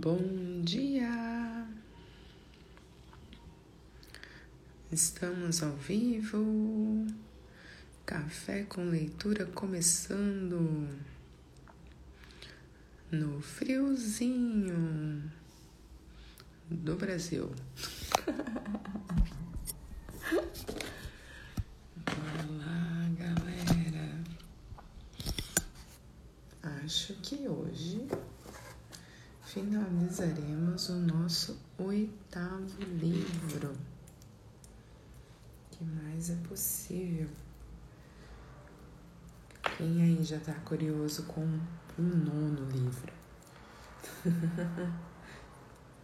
Bom dia! Estamos ao vivo. Café com leitura começando no friozinho do Brasil. Bora lá, galera. Acho que hoje finalizaremos o nosso oitavo livro. que mais é possível? Quem aí já está curioso com o nono livro?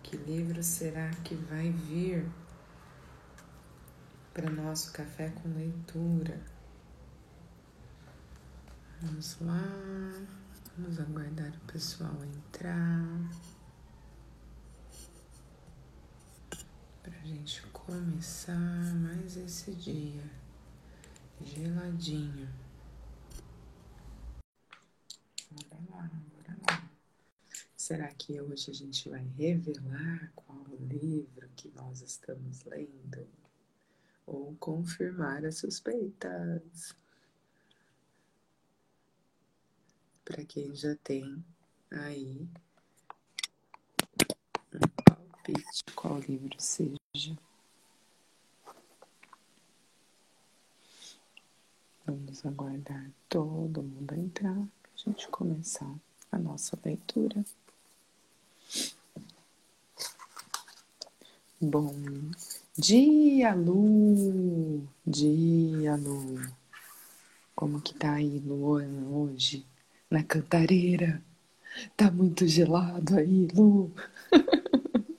que livro será que vai vir para nosso café com leitura? Vamos lá. Vamos aguardar o pessoal entrar. Pra gente começar mais esse dia geladinho. Bora lá, bora lá. Será que hoje a gente vai revelar qual o livro que nós estamos lendo? Ou confirmar as suspeitas? Para quem já tem aí um palpite qual livro seja. Vamos aguardar todo mundo entrar para a gente começar a nossa leitura. Bom dia, Lu! Dia, Lu! Como que tá aí, Luana, hoje? Na cantareira. Tá muito gelado aí, Lu.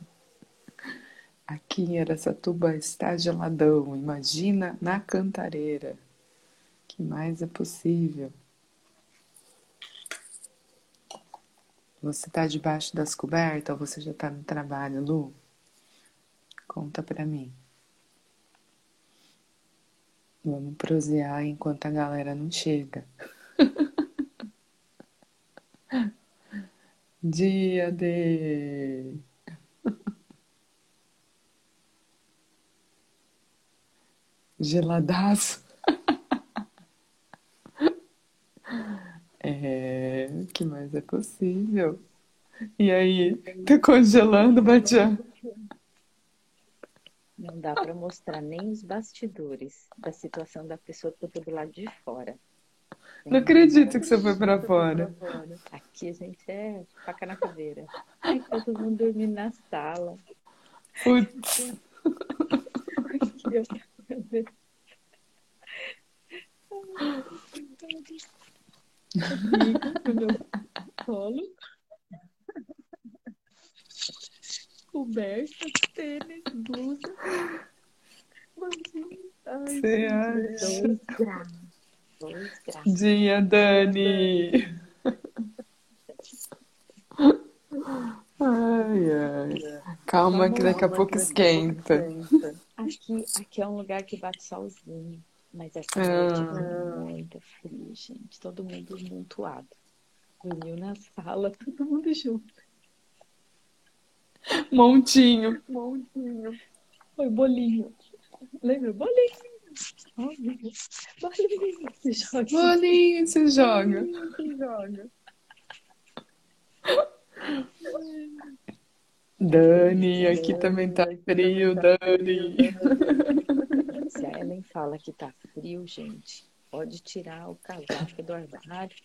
Aqui em Aracatuba está geladão. Imagina na cantareira. Que mais é possível? Você tá debaixo das cobertas ou você já tá no trabalho, Lu? Conta pra mim. Vamos prosear enquanto a galera não chega. Dia de geladaço. É, que mais é possível? E aí, tá congelando, Batian? Não dá para mostrar nem os bastidores da situação da pessoa que tá do lado de fora. Não acredito que você foi para fora. Aqui a gente é faca na cadeira. Ai, todo mundo dormindo na sala. Putz. colo. Coberta, tênis, blusa. Você acha? Dia, Dani! Ai, ai. Calma que daqui a pouco esquenta. Aqui, aqui é um lugar que bate solzinho. Mas essa noite ah. muito frio, gente. Todo mundo montuado. Dormiu na sala, todo mundo junto. Montinho. Montinho. Foi bolinho. Lembra? Bolinho. Bolinho, se joga. Bolinho, se joga. Se joga. Dani, aqui também tá frio, Dani. Se a Ellen fala que tá frio, gente, pode tirar o casaco do armário.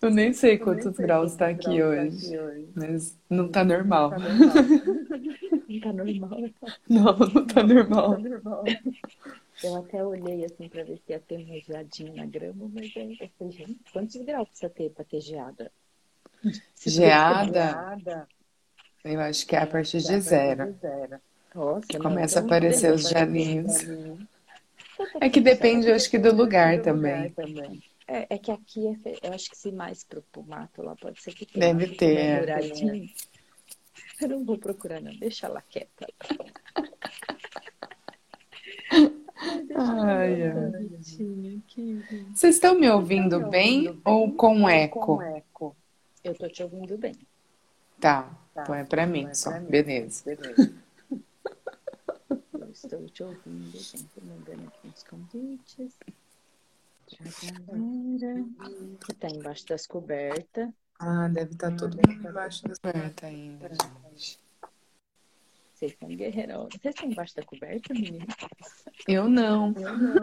Eu nem sei quantos nem sei graus tá aqui, graus hoje, tá aqui hoje, mas não tá normal. Não tá normal. Não, não tá normal. Não, tá normal. Eu até olhei assim pra ver se ia ter uma geadinha na grama, mas eu falei, gente, quantos graus precisa ter pra ter geada? Geada? Eu acho que é a partir de zero. Nossa, Começa a aparecer os gelinhos. É que depende, eu acho que do lugar também. É, é, que aqui, é, eu acho que se mais pro, pro mato lá, pode ser que tenha. Deve ter. É. Eu não vou procurar, não. Deixa ela quieta. Ai, ai. Vocês estão me ouvindo bem ou com eco? Com eco. Eu tô te ouvindo bem. Tá, tá. põe pra mim põe só. Pra mim. Beleza. Beleza. Eu estou te ouvindo bem. Tô mandando aqui uns convites. Que tá embaixo das cobertas. Ah, deve estar tá todo mundo embaixo das cobertas ainda, gente. Vocês são guerreiros. Vocês estão embaixo da coberta, menina? Eu não. Eu não.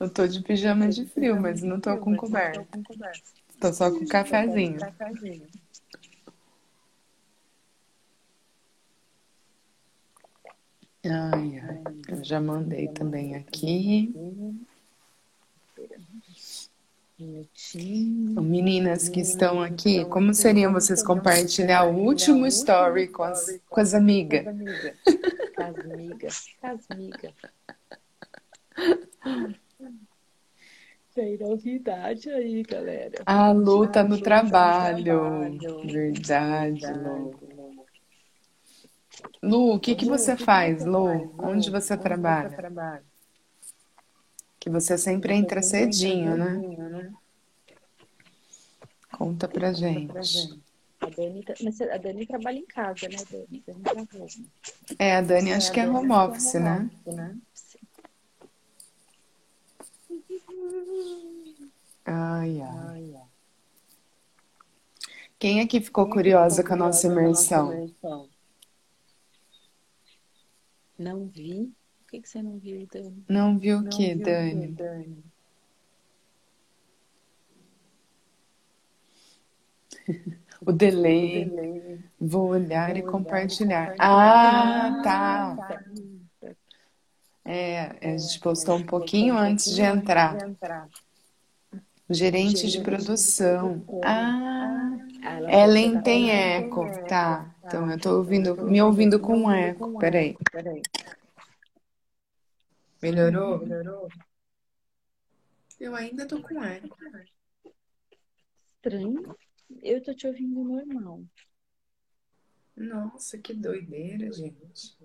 Eu tô de pijama de frio, mas não tô com coberta. Tô só com cafezinho. Ai, ai. Eu já mandei também aqui. Meninas que estão aqui, como seriam vocês compartilhar o último story com as, com as amigas? Com as amigas. Com as amigas. Tem novidade aí, galera. A luta no trabalho. Verdade, Lu. Lu, o que, que você faz, Lu? Onde você trabalha? Que você sempre entra cedinho, né? Conta pra gente. A Dani, mas a Dani trabalha em casa, né, Dani? Dani é, a Dani acho que é home office, né? Ai, ai. Quem aqui ficou curiosa com a nossa imersão? Não vi. Que, que você não viu, Dani? Não viu o que, Dani? Dani? o delay. O delay. Vou olhar Vou e compartilhar. compartilhar. Ah, tá. tá. É, a gente postou um pouquinho antes de entrar. Gerente de produção. Ah, Ellen tem eco. Tá. Então eu tô ouvindo, me ouvindo com eco. Peraí. Melhorou? Melhorou? Eu ainda tô com eco. Estranho. Eu tô te ouvindo normal. Nossa, que doideira, gente.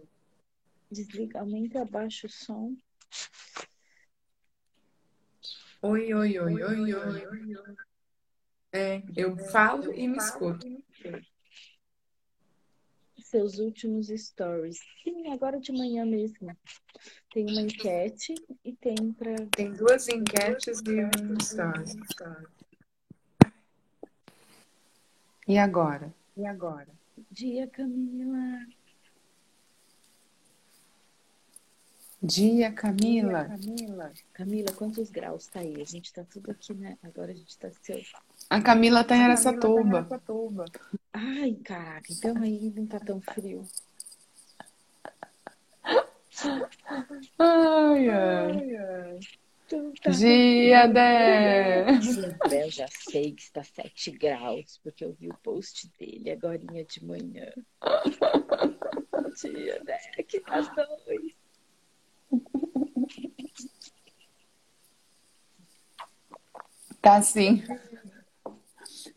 Desliga, aumenta e abaixa o som. Oi, oi, oi, oi, oi. É, eu falo e me escuto. Seus últimos stories. Sim, agora de manhã mesmo. Tem uma enquete e tem para. Tem duas enquetes e um story. E agora? E agora? Dia, Camila. Dia, Camila. Dia, Camila. Camila, quantos graus tá aí? A gente tá tudo aqui, né? Agora a gente tá. A Camila tá em Aracatuba. Ai, caraca, então aí não tá tão frio. Ai, ai. ai, então tá Dia 10. Eu já sei que está 7 graus, porque eu vi o post dele agora de manhã. Dia 10, que tá 2. Tá sim.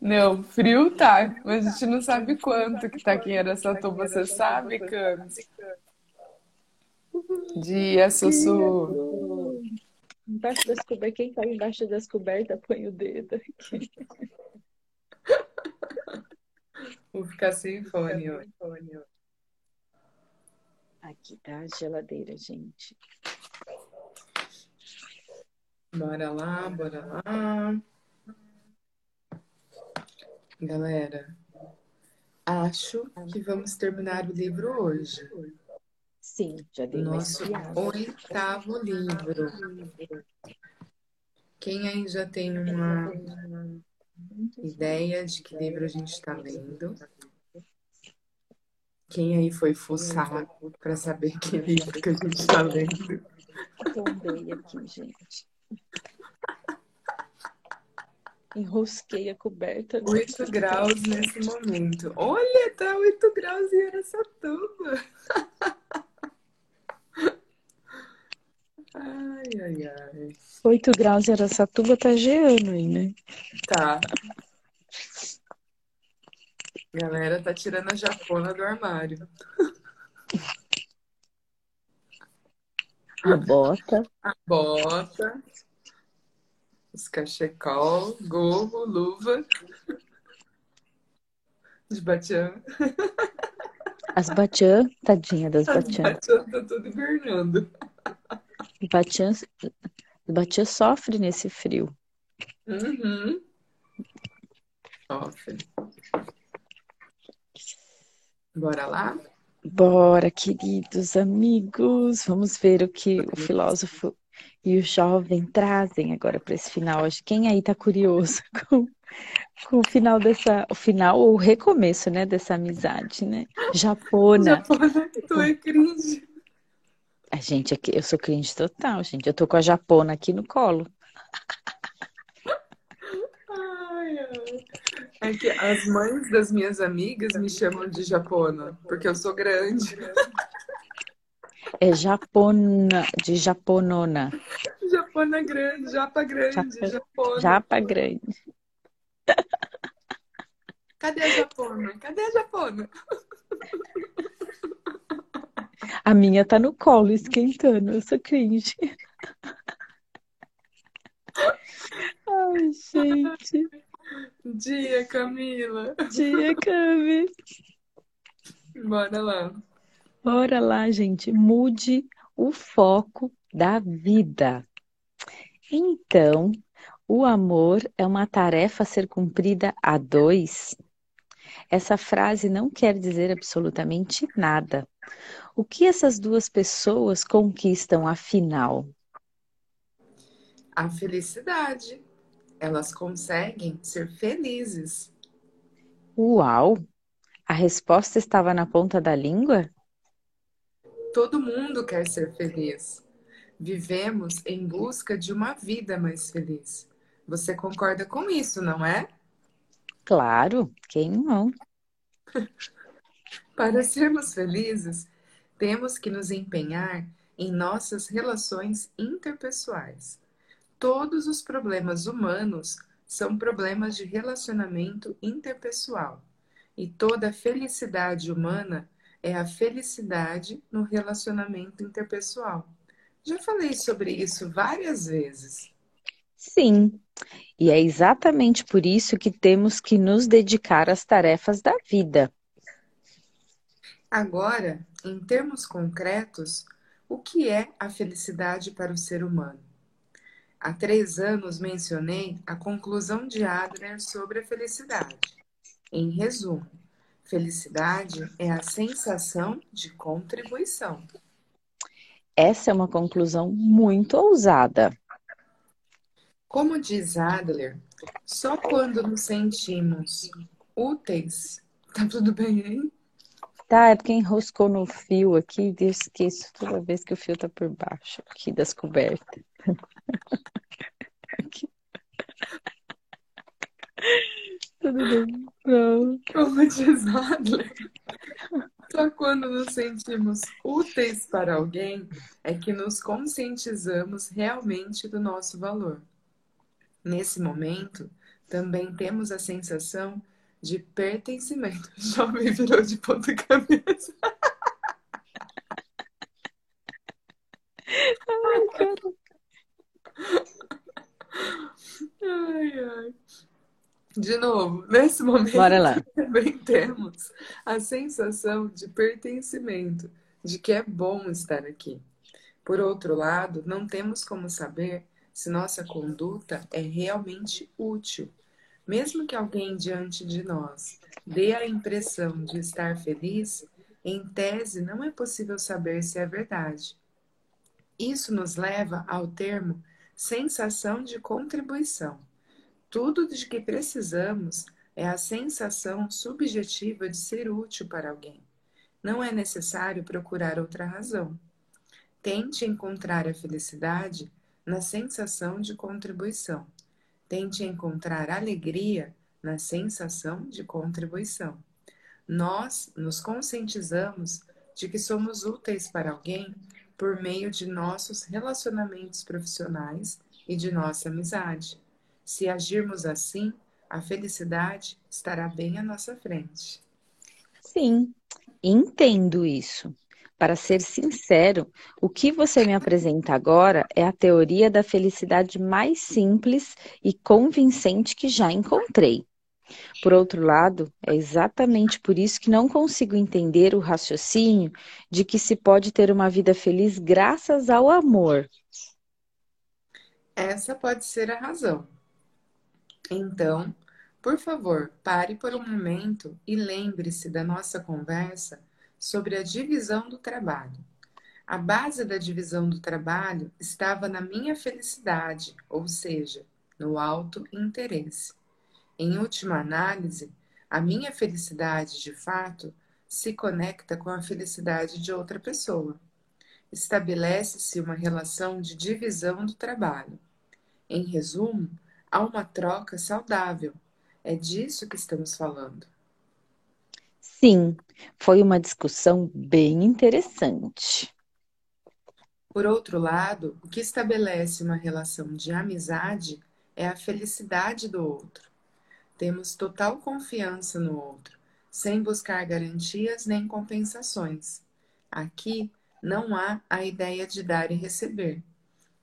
Não, frio tá, mas a gente não sabe quanto que tá aqui em Aracatuba, você sabe, Camis? Dia, Sussu. Embaixo das cobertas, quem tá embaixo das cobertas põe o dedo aqui. Vou ficar sem fone, ó. Aqui tá a geladeira, gente. Bora lá, bora lá. Galera, acho que vamos terminar o livro hoje. Sim, já dei Nosso oitavo livro. Quem aí já tem uma ideia de que livro a gente está lendo? Quem aí foi fuçar para saber que livro que a gente está lendo? Tombei aqui, gente. Enrosquei a coberta. 8 graus nesse momento. Olha, tá 8 graus em Aracatuba. Ai, ai, ai. 8 graus em Aracatuba tá geando aí, né? Tá. Galera tá tirando a japona do armário. A bota. A bota os cachecol, gorro, luva. de Batian. As Batian, tadinha das Batian. As Batian tá tudo hibernando. Batian, Batian sofre nesse frio. Uhum. Sofre. Bora lá? Bora, queridos amigos. Vamos ver o que o filósofo e o jovem trazem agora para esse final. Quem aí tá curioso com, com, o final dessa, o final ou o recomeço, né, dessa amizade, né? Japona. Japona, tu é cringe. A gente aqui, eu sou cringe total, gente. Eu tô com a Japona aqui no colo. Ai. É que as mães das minhas amigas me chamam de Japona, porque eu sou grande. É Japona, de Japonona. Japona grande, Japa grande, Japa, Japona. Japa grande. Cadê a Japona? Cadê a Japona? A minha tá no colo esquentando, eu sou cringe. Ai, gente. Dia, Camila. Dia, Cami. Bora lá. Bora lá, gente. Mude o foco da vida. Então, o amor é uma tarefa a ser cumprida a dois? Essa frase não quer dizer absolutamente nada. O que essas duas pessoas conquistam afinal? A felicidade. Elas conseguem ser felizes. Uau! A resposta estava na ponta da língua? Todo mundo quer ser feliz. Vivemos em busca de uma vida mais feliz. Você concorda com isso, não é? Claro, quem não? Para sermos felizes, temos que nos empenhar em nossas relações interpessoais. Todos os problemas humanos são problemas de relacionamento interpessoal. E toda felicidade humana é a felicidade no relacionamento interpessoal. Já falei sobre isso várias vezes. Sim, e é exatamente por isso que temos que nos dedicar às tarefas da vida. Agora, em termos concretos, o que é a felicidade para o ser humano? Há três anos mencionei a conclusão de Adler sobre a felicidade. Em resumo, felicidade é a sensação de contribuição. Essa é uma conclusão muito ousada. Como diz Adler, só quando nos sentimos úteis. Tá tudo bem aí? Tá, é porque enroscou no fio aqui, eu esqueço toda vez que o fio tá por baixo aqui das cobertas. Tudo bem. Não. Como diz Adler, só quando nos sentimos úteis para alguém é que nos conscientizamos realmente do nosso valor. Nesse momento, também temos a sensação de pertencimento. O jovem virou de ponta cabeça. Ai, cara. Ai, ai. De novo, nesse momento Bora lá. também temos a sensação de pertencimento, de que é bom estar aqui. Por outro lado, não temos como saber se nossa conduta é realmente útil. Mesmo que alguém diante de nós dê a impressão de estar feliz, em tese não é possível saber se é verdade. Isso nos leva ao termo sensação de contribuição. Tudo de que precisamos é a sensação subjetiva de ser útil para alguém. Não é necessário procurar outra razão. Tente encontrar a felicidade na sensação de contribuição. Tente encontrar alegria na sensação de contribuição. Nós nos conscientizamos de que somos úteis para alguém por meio de nossos relacionamentos profissionais e de nossa amizade. Se agirmos assim, a felicidade estará bem à nossa frente. Sim, entendo isso. Para ser sincero, o que você me apresenta agora é a teoria da felicidade mais simples e convincente que já encontrei. Por outro lado, é exatamente por isso que não consigo entender o raciocínio de que se pode ter uma vida feliz graças ao amor. Essa pode ser a razão. Então, por favor, pare por um momento e lembre-se da nossa conversa sobre a divisão do trabalho. A base da divisão do trabalho estava na minha felicidade, ou seja, no alto interesse. Em última análise, a minha felicidade, de fato, se conecta com a felicidade de outra pessoa. Estabelece-se uma relação de divisão do trabalho. Em resumo, há uma troca saudável. É disso que estamos falando. Sim, foi uma discussão bem interessante. Por outro lado, o que estabelece uma relação de amizade é a felicidade do outro. Temos total confiança no outro, sem buscar garantias nem compensações. Aqui não há a ideia de dar e receber.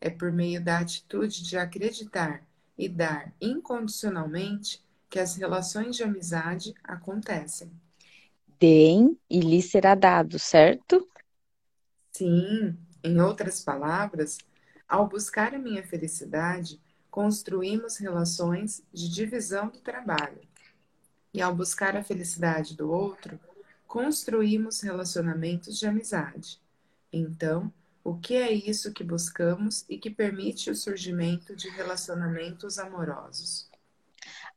É por meio da atitude de acreditar e dar incondicionalmente que as relações de amizade acontecem. Deem e lhe será dado, certo? Sim, em outras palavras, ao buscar a minha felicidade, construímos relações de divisão do trabalho. E ao buscar a felicidade do outro, construímos relacionamentos de amizade. Então, o que é isso que buscamos e que permite o surgimento de relacionamentos amorosos?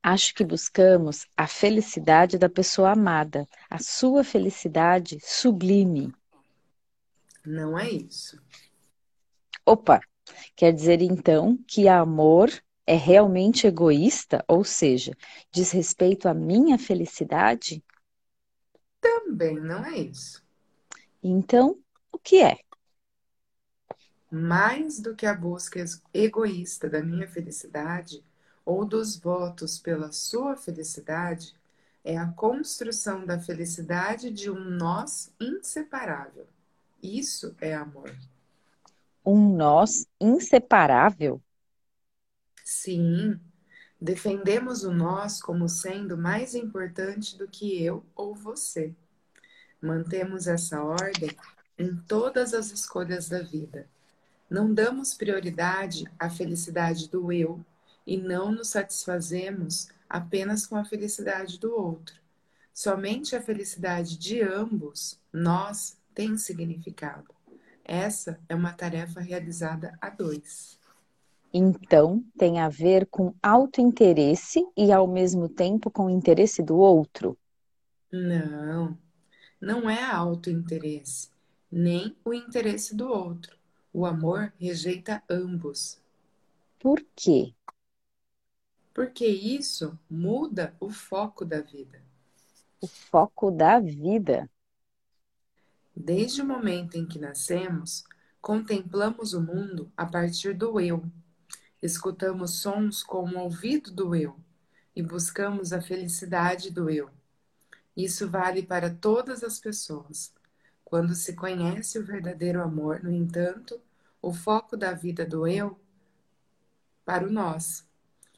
Acho que buscamos a felicidade da pessoa amada, a sua felicidade sublime. Não é isso. Opa, quer dizer então que amor é realmente egoísta, ou seja, diz respeito à minha felicidade? Também não é isso. Então, o que é? Mais do que a busca egoísta da minha felicidade ou dos votos pela sua felicidade, é a construção da felicidade de um nós inseparável. Isso é amor. Um nós inseparável? Sim. Defendemos o nós como sendo mais importante do que eu ou você. Mantemos essa ordem em todas as escolhas da vida. Não damos prioridade à felicidade do eu e não nos satisfazemos apenas com a felicidade do outro. Somente a felicidade de ambos, nós, tem significado. Essa é uma tarefa realizada a dois. Então, tem a ver com autointeresse e ao mesmo tempo com o interesse do outro? Não, não é autointeresse, nem o interesse do outro. O amor rejeita ambos. Por quê? Porque isso muda o foco da vida. O foco da vida? Desde o momento em que nascemos, contemplamos o mundo a partir do eu. Escutamos sons com o ouvido do eu e buscamos a felicidade do eu. Isso vale para todas as pessoas. Quando se conhece o verdadeiro amor, no entanto, o foco da vida do eu para o nós.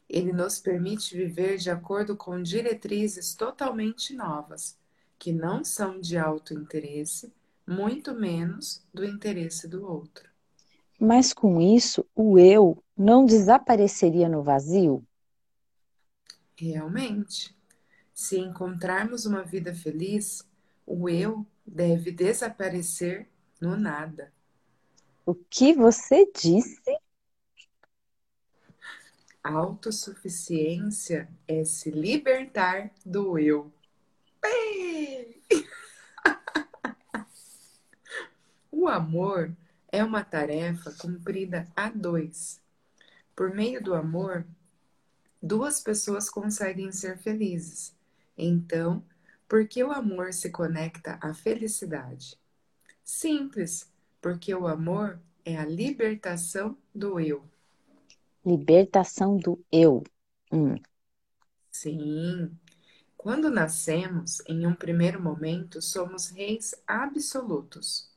Ele nos permite viver de acordo com diretrizes totalmente novas, que não são de alto interesse, muito menos do interesse do outro. Mas com isso, o eu não desapareceria no vazio? Realmente. Se encontrarmos uma vida feliz, o eu deve desaparecer no nada. O que você disse? Autossuficiência é se libertar do eu. Bem! O amor é uma tarefa cumprida a dois. Por meio do amor, duas pessoas conseguem ser felizes. Então, por que o amor se conecta à felicidade? Simples, porque o amor é a libertação do eu. Libertação do eu. Hum. Sim. Quando nascemos, em um primeiro momento, somos reis absolutos.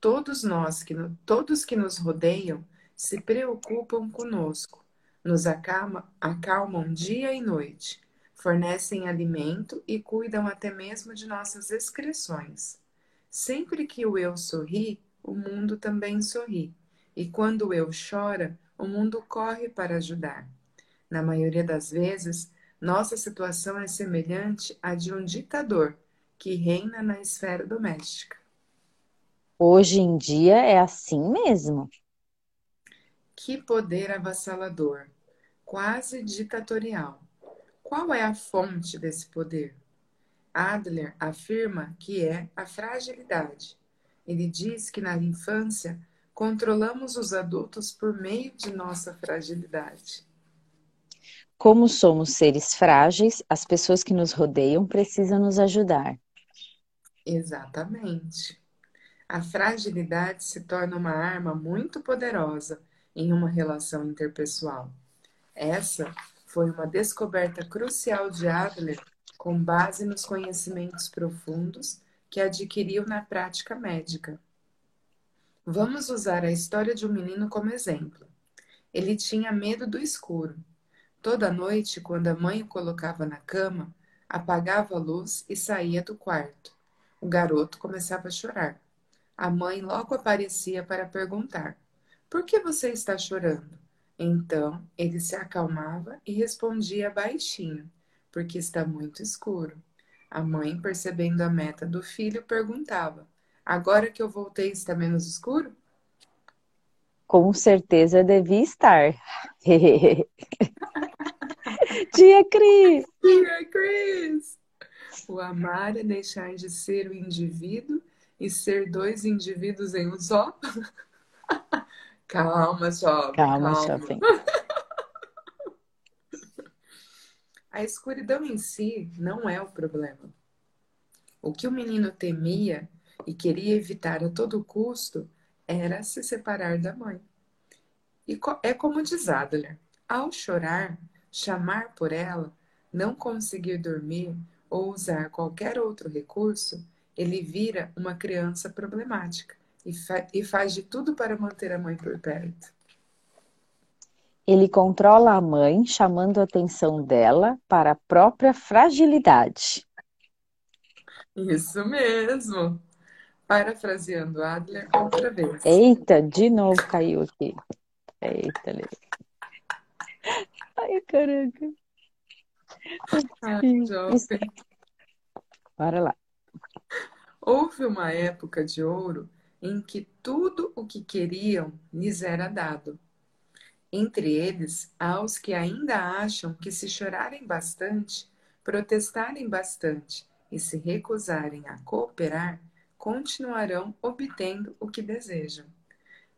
Todos nós que todos que nos rodeiam se preocupam conosco, nos acalma, acalmam dia e noite, fornecem alimento e cuidam até mesmo de nossas excreções. Sempre que o eu sorri, o mundo também sorri. E quando eu chora, o mundo corre para ajudar. Na maioria das vezes, nossa situação é semelhante à de um ditador que reina na esfera doméstica. Hoje em dia é assim mesmo. Que poder avassalador, quase ditatorial. Qual é a fonte desse poder? Adler afirma que é a fragilidade. Ele diz que na infância controlamos os adultos por meio de nossa fragilidade. Como somos seres frágeis, as pessoas que nos rodeiam precisam nos ajudar. Exatamente. A fragilidade se torna uma arma muito poderosa em uma relação interpessoal. Essa foi uma descoberta crucial de Adler com base nos conhecimentos profundos que adquiriu na prática médica. Vamos usar a história de um menino como exemplo. Ele tinha medo do escuro. Toda noite, quando a mãe o colocava na cama, apagava a luz e saía do quarto. O garoto começava a chorar. A mãe logo aparecia para perguntar: Por que você está chorando? Então ele se acalmava e respondia baixinho: Porque está muito escuro. A mãe, percebendo a meta do filho, perguntava: Agora que eu voltei, está menos escuro? Com certeza devia estar. Dia Cris! Dia Cris! O amar é deixar de ser o indivíduo e ser dois indivíduos em um só? calma, jovem. Calma, calma. jovem. A escuridão em si não é o problema. O que o menino temia e queria evitar a todo custo era se separar da mãe. E é como diz Adler: ao chorar, chamar por ela, não conseguir dormir ou usar qualquer outro recurso, ele vira uma criança problemática e, fa e faz de tudo para manter a mãe por perto. Ele controla a mãe, chamando a atenção dela para a própria fragilidade. Isso mesmo. Parafraseando Adler outra vez. Eita, de novo caiu aqui. Eita, Lê. Ai, caraca. Ai, jovem. Bora lá. Houve uma época de ouro em que tudo o que queriam lhes era dado. Entre eles, há os que ainda acham que se chorarem bastante, protestarem bastante e se recusarem a cooperar, continuarão obtendo o que desejam.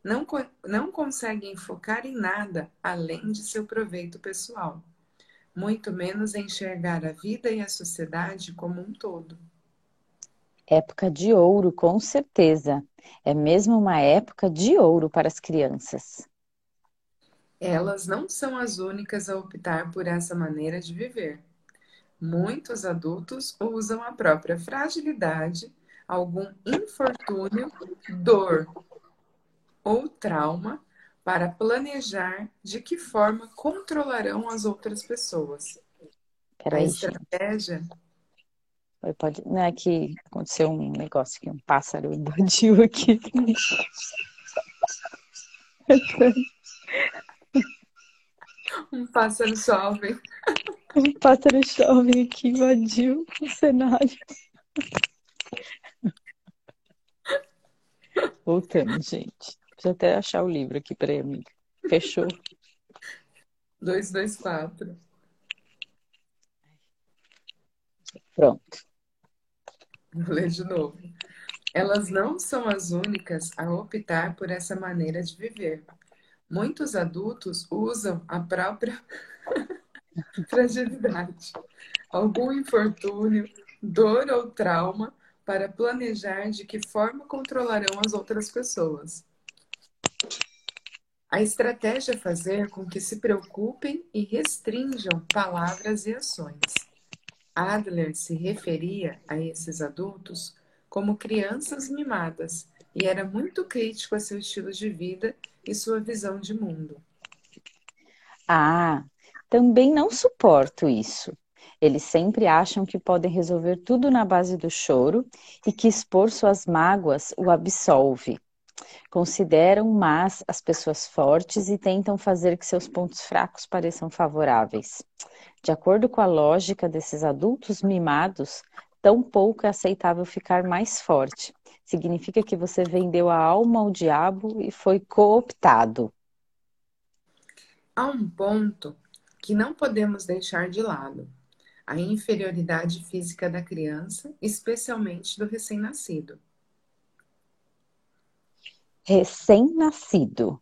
Não, não conseguem focar em nada além de seu proveito pessoal, muito menos enxergar a vida e a sociedade como um todo. Época de ouro, com certeza. É mesmo uma época de ouro para as crianças. Elas não são as únicas a optar por essa maneira de viver. Muitos adultos usam a própria fragilidade, algum infortúnio, dor ou trauma para planejar de que forma controlarão as outras pessoas. Peraí, a estratégia gente. Pode, não é que aconteceu um negócio aqui, um pássaro invadiu aqui. Um pássaro jovem. Um pássaro jovem aqui invadiu o cenário. Voltando, gente. Preciso até achar o livro aqui, peraí, amiga. Fechou. 224. Pronto. Vou ler de novo. Elas não são as únicas a optar por essa maneira de viver. Muitos adultos usam a própria fragilidade, algum infortúnio, dor ou trauma para planejar de que forma controlarão as outras pessoas. A estratégia é fazer com que se preocupem e restringam palavras e ações. Adler se referia a esses adultos como crianças mimadas e era muito crítico a seu estilo de vida e sua visão de mundo. Ah, também não suporto isso. Eles sempre acham que podem resolver tudo na base do choro e que expor suas mágoas o absolve. Consideram más as pessoas fortes e tentam fazer que seus pontos fracos pareçam favoráveis. De acordo com a lógica desses adultos mimados, tão pouco é aceitável ficar mais forte. Significa que você vendeu a alma ao diabo e foi cooptado. Há um ponto que não podemos deixar de lado: a inferioridade física da criança, especialmente do recém-nascido. Recém-nascido.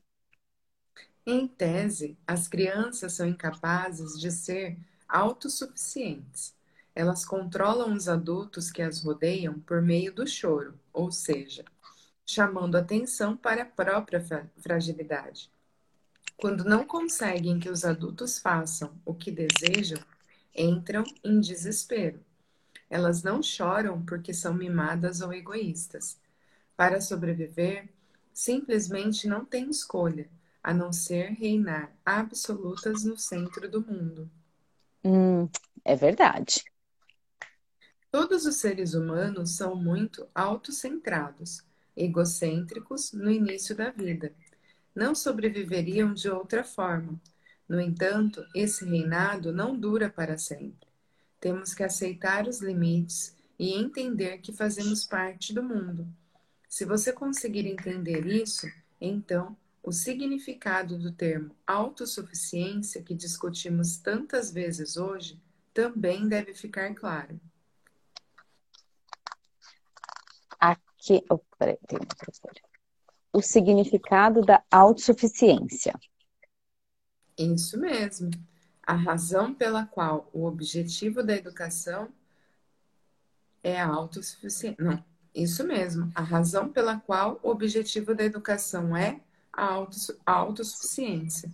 Em tese, as crianças são incapazes de ser autossuficientes. Elas controlam os adultos que as rodeiam por meio do choro, ou seja, chamando atenção para a própria fragilidade. Quando não conseguem que os adultos façam o que desejam, entram em desespero. Elas não choram porque são mimadas ou egoístas. Para sobreviver, simplesmente não têm escolha, a não ser reinar absolutas no centro do mundo. Hum, é verdade. Todos os seres humanos são muito autocentrados, egocêntricos no início da vida não sobreviveriam de outra forma. No entanto, esse reinado não dura para sempre. Temos que aceitar os limites e entender que fazemos parte do mundo. Se você conseguir entender isso, então o significado do termo autossuficiência que discutimos tantas vezes hoje também deve ficar claro. Aqui, oh, peraí, tem professora o significado da autossuficiência. Isso mesmo. A razão pela qual o objetivo da educação é a autossuficiência. Não, isso mesmo. A razão pela qual o objetivo da educação é a autossuficiência.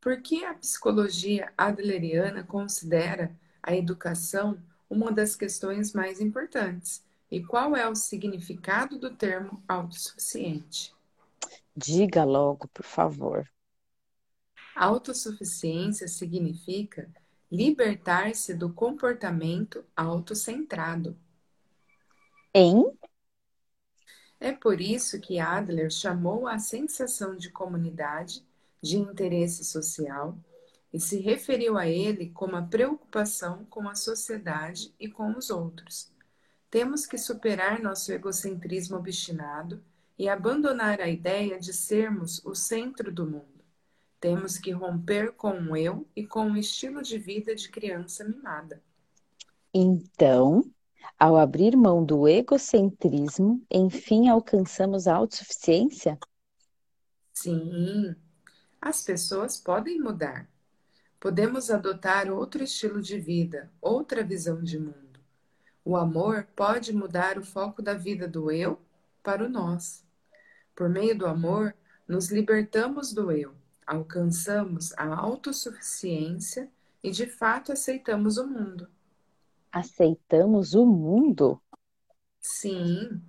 Por que a psicologia adleriana considera a educação uma das questões mais importantes? E qual é o significado do termo autossuficiente? Diga logo, por favor. Autossuficiência significa libertar-se do comportamento autocentrado. Em? É por isso que Adler chamou a sensação de comunidade de interesse social e se referiu a ele como a preocupação com a sociedade e com os outros. Temos que superar nosso egocentrismo obstinado e abandonar a ideia de sermos o centro do mundo. Temos que romper com o eu e com o estilo de vida de criança mimada. Então, ao abrir mão do egocentrismo, enfim alcançamos a autossuficiência? Sim, as pessoas podem mudar. Podemos adotar outro estilo de vida, outra visão de mundo. O amor pode mudar o foco da vida do eu para o nós. Por meio do amor, nos libertamos do eu, alcançamos a autossuficiência e de fato aceitamos o mundo. Aceitamos o mundo? Sim.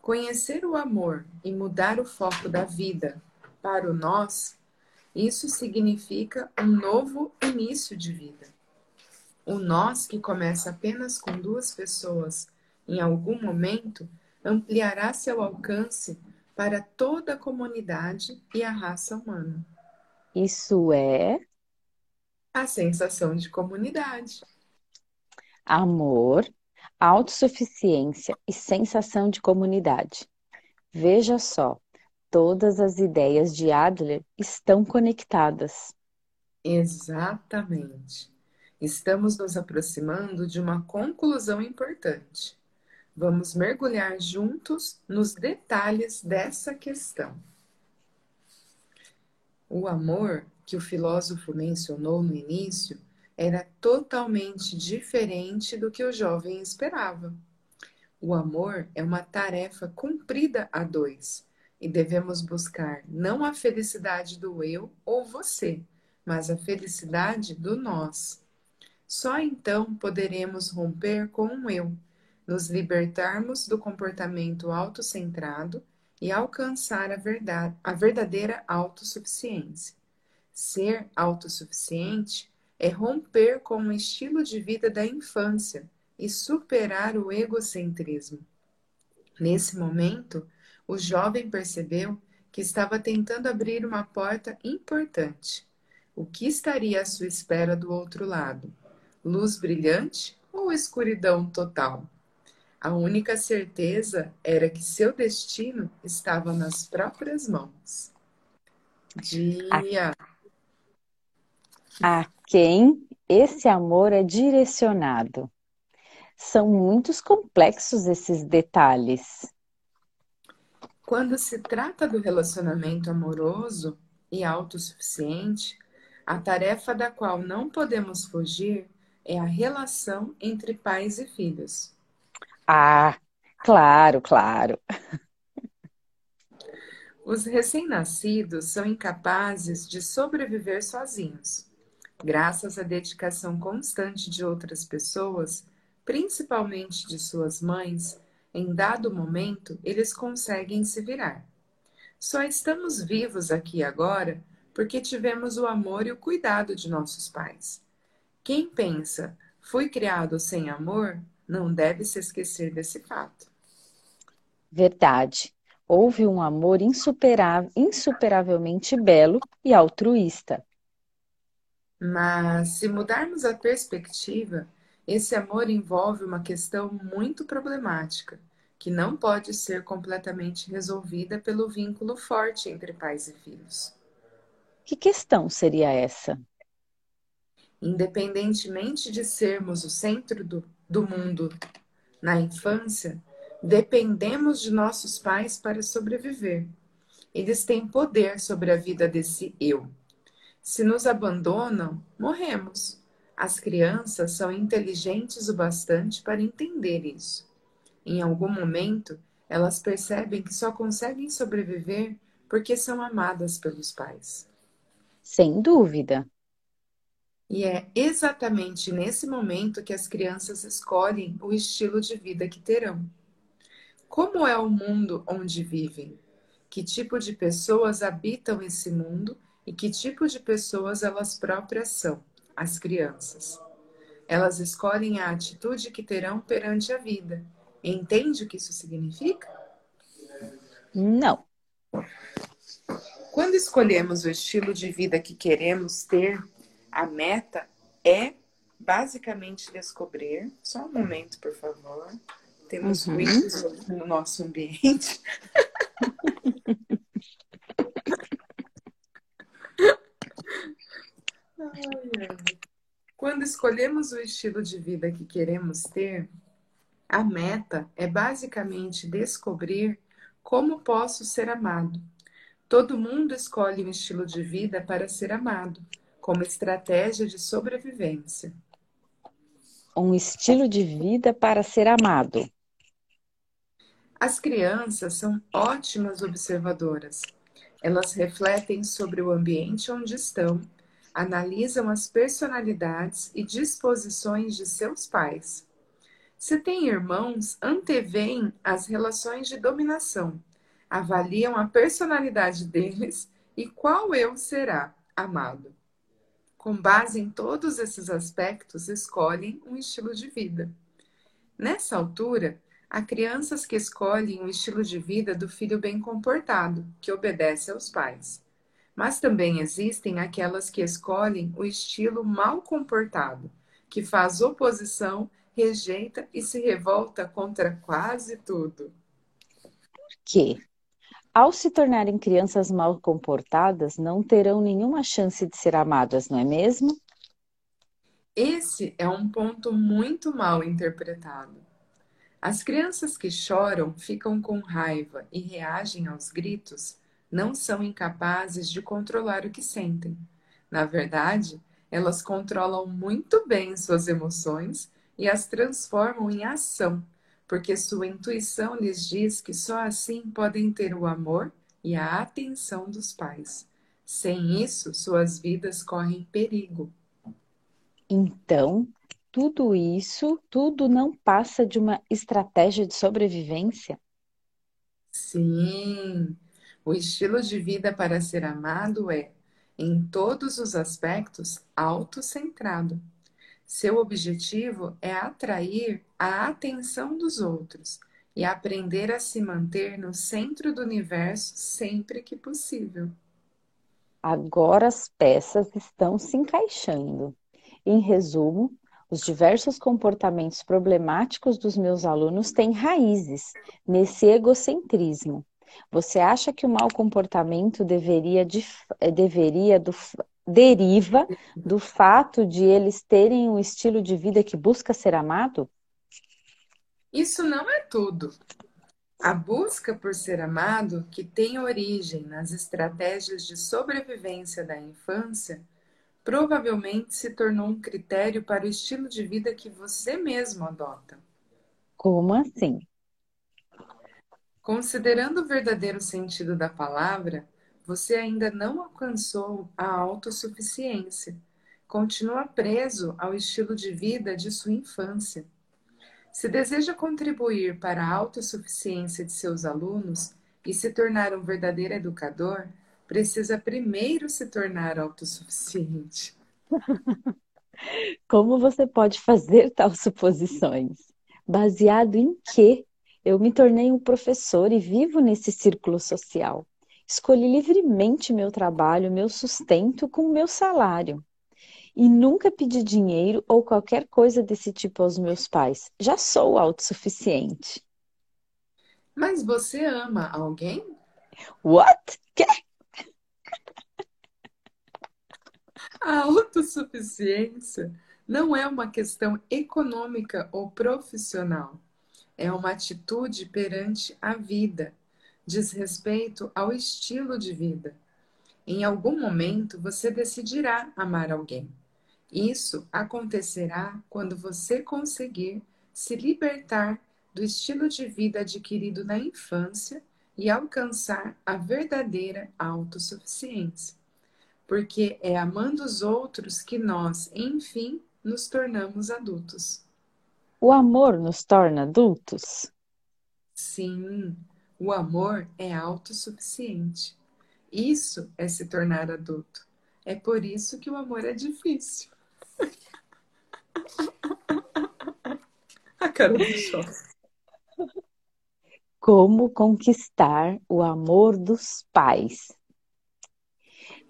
Conhecer o amor e mudar o foco da vida para o nós, isso significa um novo início de vida. O nós que começa apenas com duas pessoas em algum momento ampliará seu alcance para toda a comunidade e a raça humana. Isso é a sensação de comunidade. Amor, autossuficiência e sensação de comunidade. Veja só, todas as ideias de Adler estão conectadas. Exatamente. Estamos nos aproximando de uma conclusão importante. Vamos mergulhar juntos nos detalhes dessa questão. O amor que o filósofo mencionou no início era totalmente diferente do que o jovem esperava. O amor é uma tarefa cumprida a dois e devemos buscar não a felicidade do eu ou você, mas a felicidade do nós. Só então poderemos romper com o eu nos libertarmos do comportamento autocentrado e alcançar a, verdade, a verdadeira autossuficiência. Ser autossuficiente é romper com o estilo de vida da infância e superar o egocentrismo. Nesse momento, o jovem percebeu que estava tentando abrir uma porta importante. O que estaria à sua espera do outro lado? Luz brilhante ou escuridão total? A única certeza era que seu destino estava nas próprias mãos. Dia. A quem esse amor é direcionado? São muitos complexos esses detalhes. Quando se trata do relacionamento amoroso e autossuficiente, a tarefa da qual não podemos fugir é a relação entre pais e filhos. Ah, claro, claro. Os recém-nascidos são incapazes de sobreviver sozinhos. Graças à dedicação constante de outras pessoas, principalmente de suas mães, em dado momento eles conseguem se virar. Só estamos vivos aqui agora porque tivemos o amor e o cuidado de nossos pais. Quem pensa, fui criado sem amor, não deve se esquecer desse fato. Verdade. Houve um amor insuperável, insuperavelmente belo e altruísta. Mas, se mudarmos a perspectiva, esse amor envolve uma questão muito problemática, que não pode ser completamente resolvida pelo vínculo forte entre pais e filhos. Que questão seria essa? Independentemente de sermos o centro do, do mundo na infância, dependemos de nossos pais para sobreviver. Eles têm poder sobre a vida desse eu. Se nos abandonam, morremos. As crianças são inteligentes o bastante para entender isso. Em algum momento, elas percebem que só conseguem sobreviver porque são amadas pelos pais. Sem dúvida. E é exatamente nesse momento que as crianças escolhem o estilo de vida que terão. Como é o mundo onde vivem? Que tipo de pessoas habitam esse mundo e que tipo de pessoas elas próprias são? as crianças. Elas escolhem a atitude que terão perante a vida. Entende o que isso significa? Não. Quando escolhemos o estilo de vida que queremos ter, a meta é basicamente descobrir. Só um momento, por favor. Temos uhum. ruídos no nosso ambiente. Quando escolhemos o estilo de vida que queremos ter, a meta é basicamente descobrir como posso ser amado. Todo mundo escolhe um estilo de vida para ser amado, como estratégia de sobrevivência. Um estilo de vida para ser amado. As crianças são ótimas observadoras. Elas refletem sobre o ambiente onde estão analisam as personalidades e disposições de seus pais. Se têm irmãos, anteveem as relações de dominação, avaliam a personalidade deles e qual eu será amado. Com base em todos esses aspectos, escolhem um estilo de vida. Nessa altura, há crianças que escolhem o estilo de vida do filho bem comportado, que obedece aos pais. Mas também existem aquelas que escolhem o estilo mal comportado, que faz oposição, rejeita e se revolta contra quase tudo. Por quê? Ao se tornarem crianças mal comportadas, não terão nenhuma chance de ser amadas, não é mesmo? Esse é um ponto muito mal interpretado. As crianças que choram, ficam com raiva e reagem aos gritos não são incapazes de controlar o que sentem. Na verdade, elas controlam muito bem suas emoções e as transformam em ação, porque sua intuição lhes diz que só assim podem ter o amor e a atenção dos pais. Sem isso, suas vidas correm perigo. Então, tudo isso, tudo não passa de uma estratégia de sobrevivência? Sim, o estilo de vida para ser amado é em todos os aspectos autocentrado. Seu objetivo é atrair a atenção dos outros e aprender a se manter no centro do universo sempre que possível. Agora as peças estão se encaixando. Em resumo, os diversos comportamentos problemáticos dos meus alunos têm raízes nesse egocentrismo. Você acha que o mau comportamento deveria, de, eh, deveria do, deriva do fato de eles terem um estilo de vida que busca ser amado? Isso não é tudo. A busca por ser amado, que tem origem nas estratégias de sobrevivência da infância, provavelmente se tornou um critério para o estilo de vida que você mesmo adota. Como assim? Considerando o verdadeiro sentido da palavra, você ainda não alcançou a autossuficiência. Continua preso ao estilo de vida de sua infância. Se deseja contribuir para a autossuficiência de seus alunos e se tornar um verdadeiro educador, precisa primeiro se tornar autossuficiente. Como você pode fazer tal suposições? Baseado em que eu me tornei um professor e vivo nesse círculo social? Escolhi livremente meu trabalho, meu sustento com meu salário e nunca pedi dinheiro ou qualquer coisa desse tipo aos meus pais. Já sou autossuficiente. Mas você ama alguém? What? Que? A autossuficiência não é uma questão econômica ou profissional. É uma atitude perante a vida, diz respeito ao estilo de vida. Em algum momento você decidirá amar alguém. Isso acontecerá quando você conseguir se libertar do estilo de vida adquirido na infância e alcançar a verdadeira autossuficiência. Porque é amando os outros que nós, enfim, nos tornamos adultos. O amor nos torna adultos? Sim, o amor é autossuficiente. Isso é se tornar adulto. É por isso que o amor é difícil. A cara do choque. Como conquistar o amor dos pais.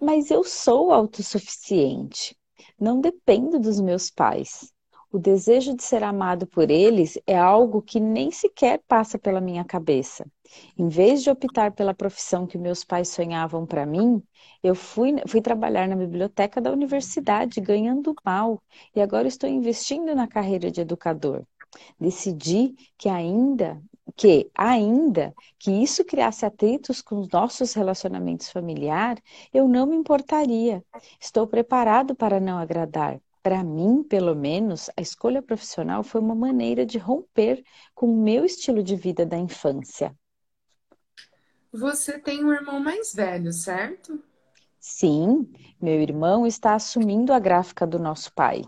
Mas eu sou autossuficiente. Não dependo dos meus pais. O desejo de ser amado por eles é algo que nem sequer passa pela minha cabeça. Em vez de optar pela profissão que meus pais sonhavam para mim, eu fui, fui trabalhar na biblioteca da universidade, ganhando mal, e agora estou investindo na carreira de educador. Decidi que ainda que ainda que isso criasse atritos com os nossos relacionamentos familiares, eu não me importaria. Estou preparado para não agradar. Para mim, pelo menos, a escolha profissional foi uma maneira de romper com o meu estilo de vida da infância. Você tem um irmão mais velho, certo? Sim, meu irmão está assumindo a gráfica do nosso pai.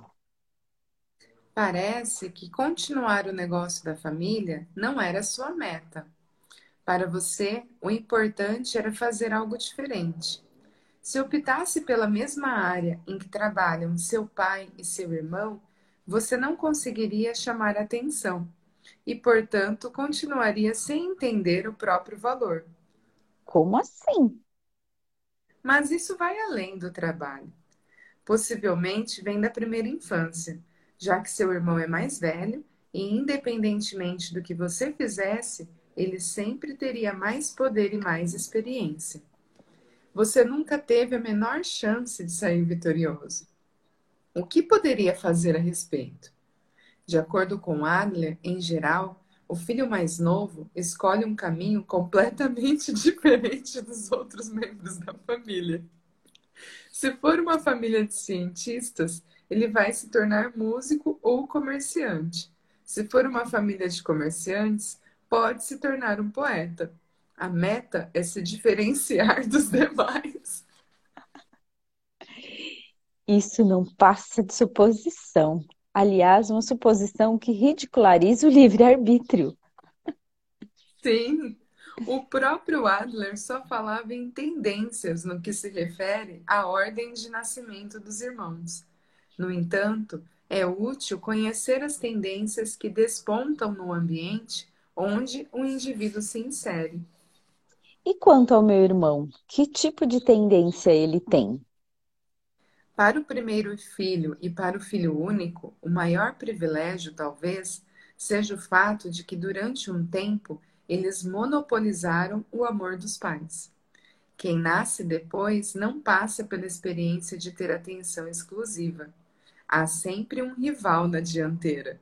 Parece que continuar o negócio da família não era sua meta. Para você, o importante era fazer algo diferente. Se optasse pela mesma área em que trabalham seu pai e seu irmão, você não conseguiria chamar atenção e, portanto, continuaria sem entender o próprio valor. Como assim? Mas isso vai além do trabalho. Possivelmente vem da primeira infância, já que seu irmão é mais velho e, independentemente do que você fizesse, ele sempre teria mais poder e mais experiência. Você nunca teve a menor chance de sair vitorioso. O que poderia fazer a respeito? De acordo com Adler, em geral, o filho mais novo escolhe um caminho completamente diferente dos outros membros da família. Se for uma família de cientistas, ele vai se tornar músico ou comerciante. Se for uma família de comerciantes, pode se tornar um poeta. A meta é se diferenciar dos demais. Isso não passa de suposição. Aliás, uma suposição que ridiculariza o livre-arbítrio. Sim, O próprio Adler só falava em tendências no que se refere à ordem de nascimento dos irmãos. No entanto, é útil conhecer as tendências que despontam no ambiente onde o indivíduo se insere. E quanto ao meu irmão, que tipo de tendência ele tem? Para o primeiro filho e para o filho único, o maior privilégio, talvez, seja o fato de que durante um tempo eles monopolizaram o amor dos pais. Quem nasce depois não passa pela experiência de ter atenção exclusiva. Há sempre um rival na dianteira.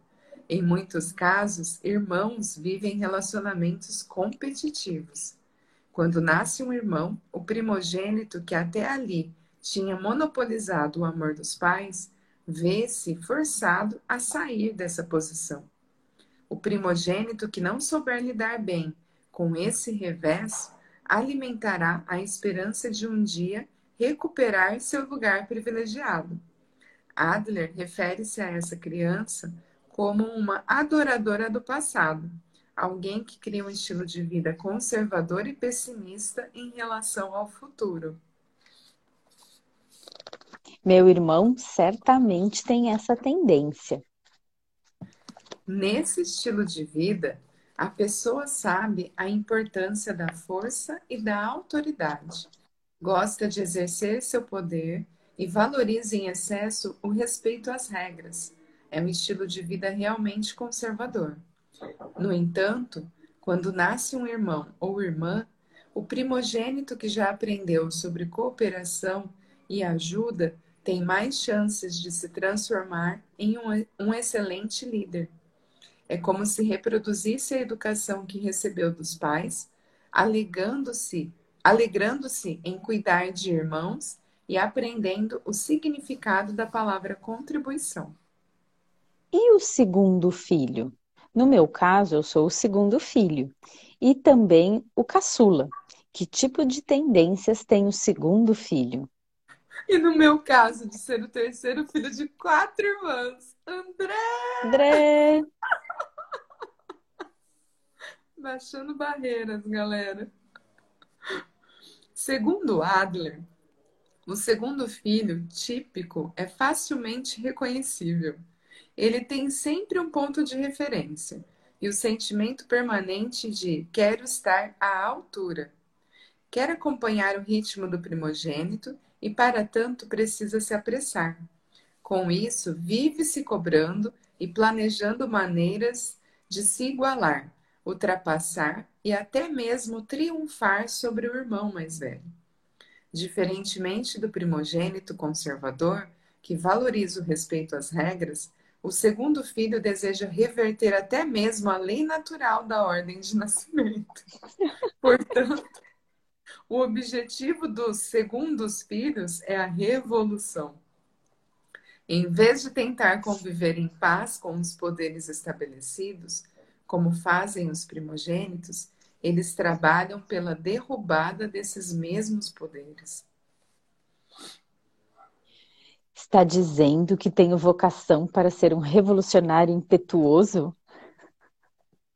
Em muitos casos, irmãos vivem relacionamentos competitivos. Quando nasce um irmão, o primogênito que até ali tinha monopolizado o amor dos pais, vê-se forçado a sair dessa posição. O primogênito que não souber lidar bem com esse revés alimentará a esperança de um dia recuperar seu lugar privilegiado. Adler refere-se a essa criança como uma adoradora do passado, alguém que cria um estilo de vida conservador e pessimista em relação ao futuro. Meu irmão certamente tem essa tendência. Nesse estilo de vida, a pessoa sabe a importância da força e da autoridade. Gosta de exercer seu poder e valoriza em excesso o respeito às regras. É um estilo de vida realmente conservador. No entanto, quando nasce um irmão ou irmã, o primogênito que já aprendeu sobre cooperação e ajuda tem mais chances de se transformar em um, um excelente líder. É como se reproduzisse a educação que recebeu dos pais, alegando-se, alegrando-se em cuidar de irmãos e aprendendo o significado da palavra contribuição. E o segundo filho? No meu caso, eu sou o segundo filho e também o caçula. Que tipo de tendências tem o segundo filho? E no meu caso, de ser o terceiro filho de quatro irmãs, André! André! Baixando barreiras, galera. Segundo Adler, o segundo filho típico é facilmente reconhecível. Ele tem sempre um ponto de referência e o sentimento permanente de quero estar à altura. Quer acompanhar o ritmo do primogênito e, para tanto, precisa se apressar. Com isso, vive se cobrando e planejando maneiras de se igualar, ultrapassar e até mesmo triunfar sobre o irmão mais velho. Diferentemente do primogênito conservador, que valoriza o respeito às regras, o segundo filho deseja reverter até mesmo a lei natural da ordem de nascimento. Portanto, o objetivo dos segundos filhos é a revolução. Em vez de tentar conviver em paz com os poderes estabelecidos, como fazem os primogênitos, eles trabalham pela derrubada desses mesmos poderes. Está dizendo que tenho vocação para ser um revolucionário impetuoso?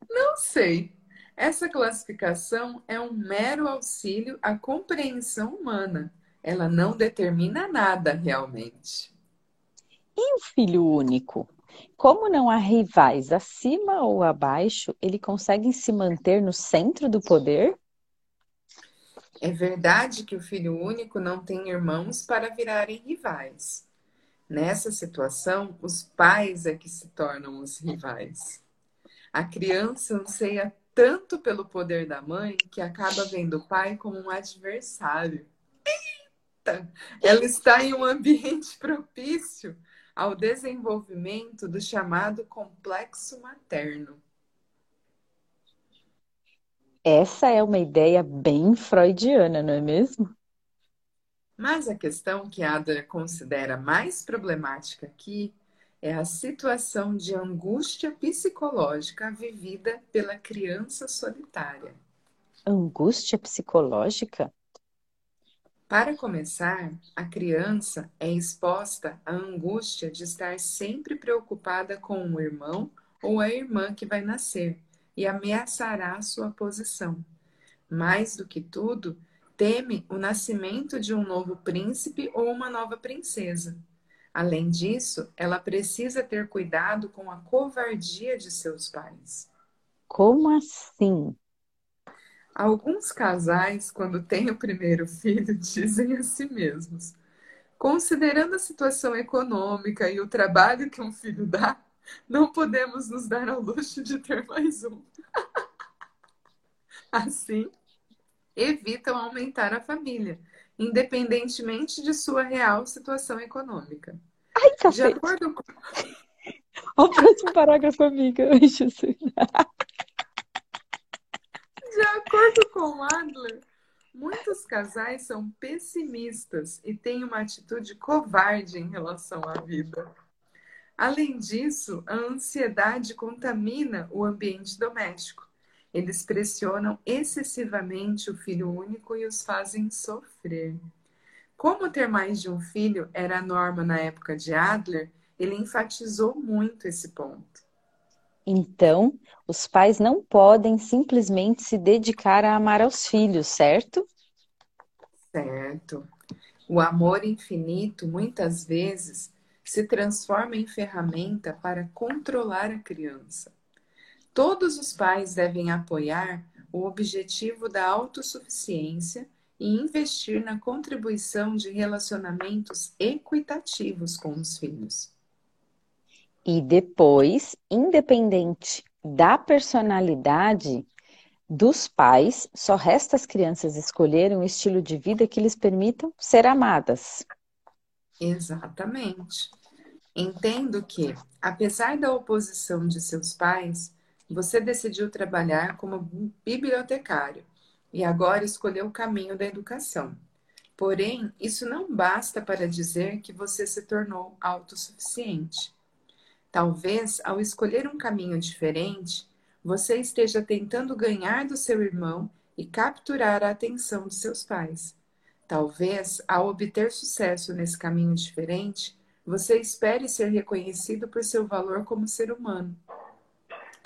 Não sei. Essa classificação é um mero auxílio à compreensão humana. Ela não determina nada realmente. E o filho único? Como não há rivais acima ou abaixo, ele consegue se manter no centro do poder? É verdade que o filho único não tem irmãos para virarem rivais. Nessa situação, os pais é que se tornam os rivais. A criança anseia tanto pelo poder da mãe que acaba vendo o pai como um adversário. Eita! Ela está em um ambiente propício ao desenvolvimento do chamado complexo materno. Essa é uma ideia bem freudiana, não é mesmo? Mas a questão que Adler considera mais problemática aqui é a situação de angústia psicológica vivida pela criança solitária. Angústia psicológica? Para começar, a criança é exposta à angústia de estar sempre preocupada com o irmão ou a irmã que vai nascer e ameaçará sua posição. Mais do que tudo, teme o nascimento de um novo príncipe ou uma nova princesa. Além disso, ela precisa ter cuidado com a covardia de seus pais. Como assim? Alguns casais, quando têm o primeiro filho, dizem a si mesmos: considerando a situação econômica e o trabalho que um filho dá, não podemos nos dar ao luxo de ter mais um. Assim, evitam aumentar a família, independentemente de sua real situação econômica. Ai, cacete. De acordo com... Olha o próximo parágrafo, amiga. De acordo com Adler, muitos casais são pessimistas e têm uma atitude covarde em relação à vida. Além disso, a ansiedade contamina o ambiente doméstico. Eles pressionam excessivamente o filho único e os fazem sofrer. Como ter mais de um filho era a norma na época de Adler, ele enfatizou muito esse ponto. Então, os pais não podem simplesmente se dedicar a amar aos filhos, certo? Certo. O amor infinito, muitas vezes, se transforma em ferramenta para controlar a criança. Todos os pais devem apoiar o objetivo da autossuficiência e investir na contribuição de relacionamentos equitativos com os filhos. E depois, independente da personalidade dos pais, só resta às crianças escolherem um estilo de vida que lhes permitam ser amadas. Exatamente. Entendo que, apesar da oposição de seus pais, você decidiu trabalhar como bibliotecário e agora escolheu o caminho da educação. Porém, isso não basta para dizer que você se tornou autossuficiente. Talvez, ao escolher um caminho diferente, você esteja tentando ganhar do seu irmão e capturar a atenção de seus pais. Talvez, ao obter sucesso nesse caminho diferente, você espere ser reconhecido por seu valor como ser humano.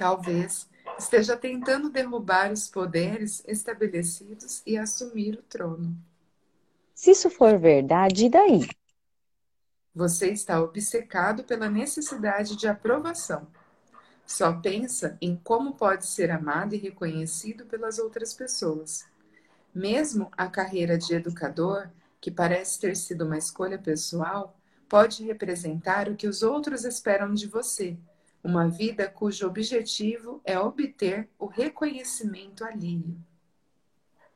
Talvez esteja tentando derrubar os poderes estabelecidos e assumir o trono. Se isso for verdade, e daí? Você está obcecado pela necessidade de aprovação. Só pensa em como pode ser amado e reconhecido pelas outras pessoas. Mesmo a carreira de educador, que parece ter sido uma escolha pessoal, pode representar o que os outros esperam de você, uma vida cujo objetivo é obter o reconhecimento alheio.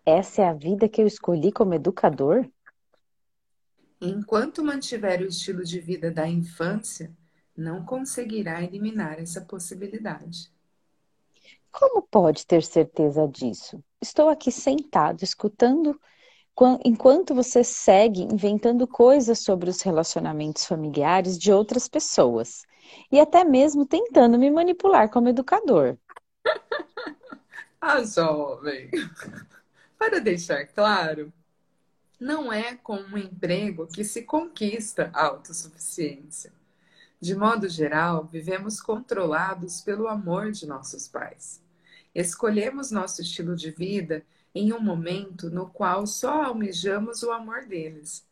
Essa é a vida que eu escolhi como educador? Enquanto mantiver o estilo de vida da infância, não conseguirá eliminar essa possibilidade. Como pode ter certeza disso? Estou aqui sentado, escutando, enquanto você segue inventando coisas sobre os relacionamentos familiares de outras pessoas e até mesmo tentando me manipular como educador. ah, jovem, para deixar claro, não é com um emprego que se conquista a autossuficiência. De modo geral, vivemos controlados pelo amor de nossos pais. Escolhemos nosso estilo de vida em um momento no qual só almejamos o amor deles.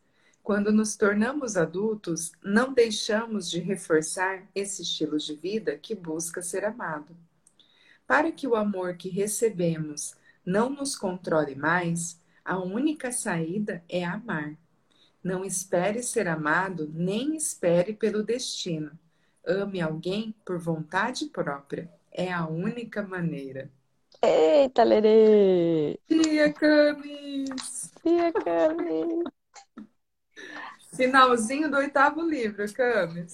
Quando nos tornamos adultos, não deixamos de reforçar esse estilo de vida que busca ser amado. Para que o amor que recebemos não nos controle mais, a única saída é amar. Não espere ser amado, nem espere pelo destino. Ame alguém por vontade própria. É a única maneira. Eita, Lerê! Tia Camis! Tia Camis! Finalzinho do oitavo livro, Camis.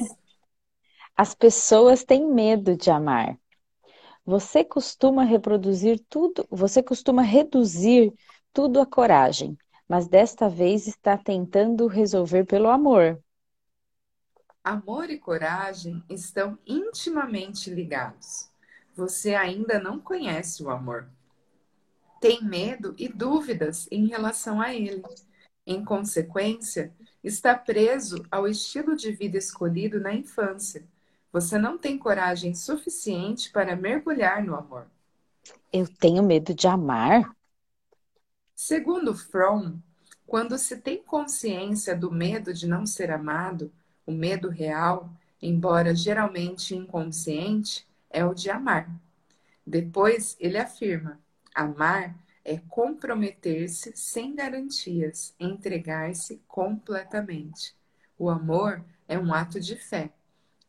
As pessoas têm medo de amar. Você costuma reproduzir tudo, você costuma reduzir tudo a coragem, mas desta vez está tentando resolver pelo amor. Amor e coragem estão intimamente ligados. Você ainda não conhece o amor. Tem medo e dúvidas em relação a ele. Em consequência, está preso ao estilo de vida escolhido na infância. Você não tem coragem suficiente para mergulhar no amor. Eu tenho medo de amar? Segundo Fromm, quando se tem consciência do medo de não ser amado, o medo real, embora geralmente inconsciente, é o de amar. Depois ele afirma: amar é comprometer-se sem garantias, entregar-se completamente. O amor é um ato de fé,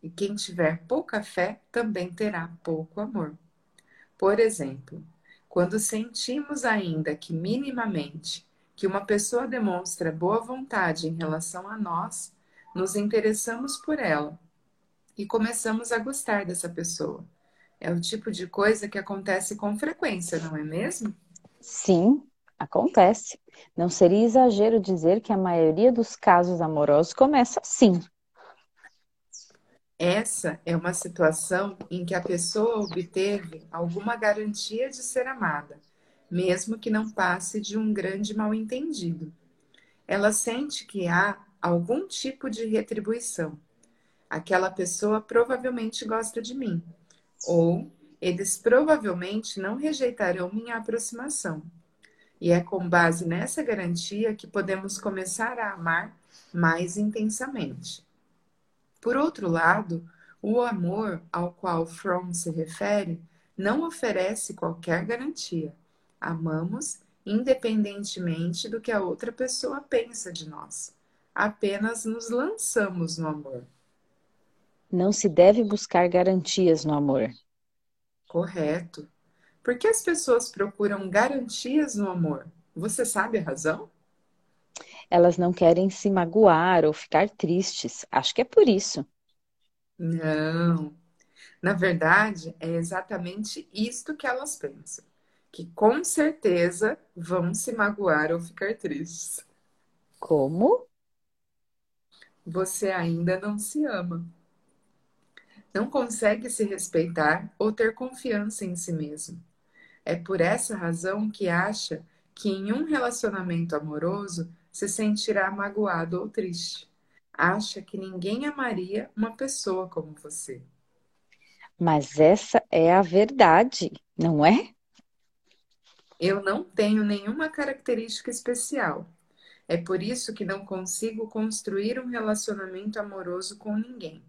e quem tiver pouca fé também terá pouco amor. Por exemplo, quando sentimos ainda que minimamente que uma pessoa demonstra boa vontade em relação a nós, nos interessamos por ela e começamos a gostar dessa pessoa. É o tipo de coisa que acontece com frequência, não é mesmo? Sim, acontece. Não seria exagero dizer que a maioria dos casos amorosos começa assim. Essa é uma situação em que a pessoa obteve alguma garantia de ser amada, mesmo que não passe de um grande mal-entendido. Ela sente que há algum tipo de retribuição. Aquela pessoa provavelmente gosta de mim, ou eles provavelmente não rejeitarão minha aproximação. E é com base nessa garantia que podemos começar a amar mais intensamente. Por outro lado, o amor ao qual Fromm se refere não oferece qualquer garantia. Amamos independentemente do que a outra pessoa pensa de nós. Apenas nos lançamos no amor. Não se deve buscar garantias no amor. Correto. Por que as pessoas procuram garantias no amor? Você sabe a razão? Elas não querem se magoar ou ficar tristes. Acho que é por isso. Não. Na verdade, é exatamente isto que elas pensam. Que com certeza vão se magoar ou ficar tristes. Como? Você ainda não se ama não consegue se respeitar ou ter confiança em si mesmo. É por essa razão que acha que em um relacionamento amoroso se sentirá magoado ou triste. Acha que ninguém amaria uma pessoa como você. Mas essa é a verdade, não é? Eu não tenho nenhuma característica especial. É por isso que não consigo construir um relacionamento amoroso com ninguém.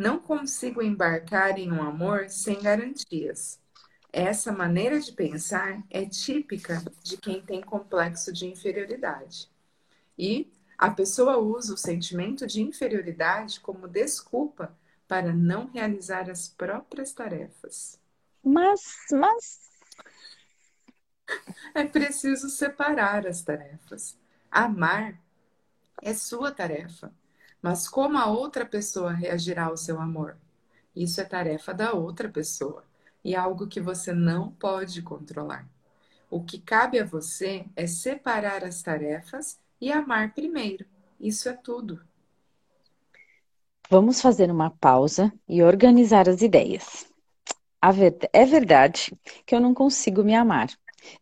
Não consigo embarcar em um amor sem garantias. Essa maneira de pensar é típica de quem tem complexo de inferioridade. E a pessoa usa o sentimento de inferioridade como desculpa para não realizar as próprias tarefas. Mas, mas. É preciso separar as tarefas. Amar é sua tarefa. Mas como a outra pessoa reagirá ao seu amor? Isso é tarefa da outra pessoa e algo que você não pode controlar. O que cabe a você é separar as tarefas e amar primeiro. Isso é tudo. Vamos fazer uma pausa e organizar as ideias. É verdade que eu não consigo me amar.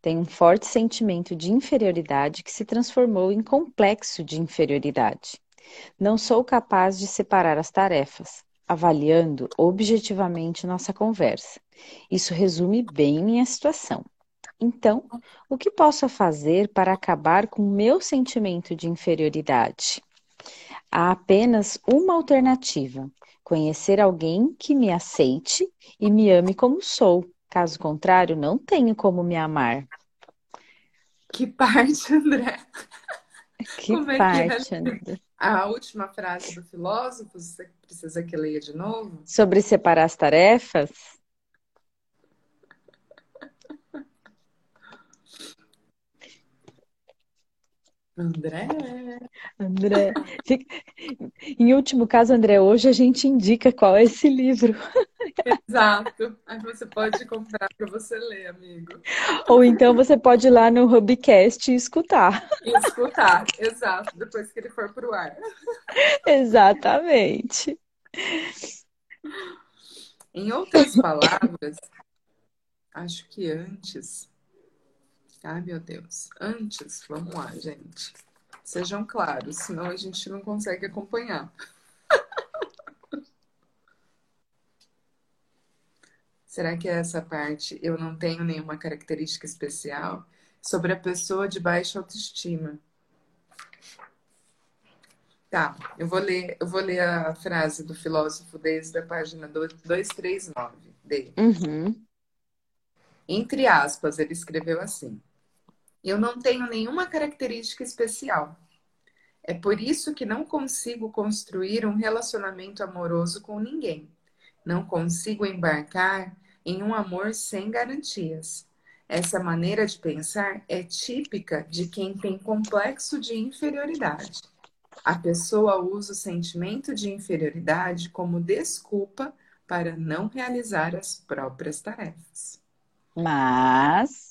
Tenho um forte sentimento de inferioridade que se transformou em complexo de inferioridade. Não sou capaz de separar as tarefas, avaliando objetivamente nossa conversa. Isso resume bem minha situação. Então, o que posso fazer para acabar com o meu sentimento de inferioridade? Há apenas uma alternativa: conhecer alguém que me aceite e me ame como sou. Caso contrário, não tenho como me amar. Que parte, André? Que como parte, é que é? André? A última frase do filósofo, você precisa que leia de novo? Sobre separar as tarefas? André. André. Em último caso, André, hoje a gente indica qual é esse livro. Exato. Aí você pode comprar para você ler, amigo. Ou então você pode ir lá no Hubcast e escutar. E escutar, exato, depois que ele for para o ar. Exatamente. Em outras palavras, acho que antes Ai, meu Deus. Antes, vamos lá, gente. Sejam claros, senão a gente não consegue acompanhar. Será que essa parte eu não tenho nenhuma característica especial? sobre a pessoa de baixa autoestima. Tá, eu vou ler, eu vou ler a frase do filósofo desde a página 239 dele. Uhum. Entre aspas, ele escreveu assim: Eu não tenho nenhuma característica especial. É por isso que não consigo construir um relacionamento amoroso com ninguém. Não consigo embarcar em um amor sem garantias. Essa maneira de pensar é típica de quem tem complexo de inferioridade. A pessoa usa o sentimento de inferioridade como desculpa para não realizar as próprias tarefas. Mas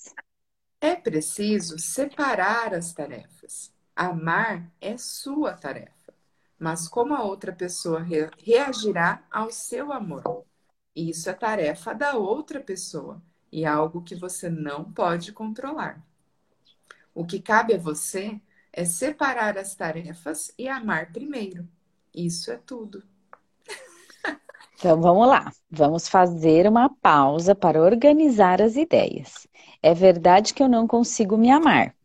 é preciso separar as tarefas. Amar é sua tarefa, mas como a outra pessoa re reagirá ao seu amor? Isso é tarefa da outra pessoa e algo que você não pode controlar. O que cabe a você é separar as tarefas e amar primeiro. Isso é tudo. Então vamos lá, vamos fazer uma pausa para organizar as ideias. É verdade que eu não consigo me amar.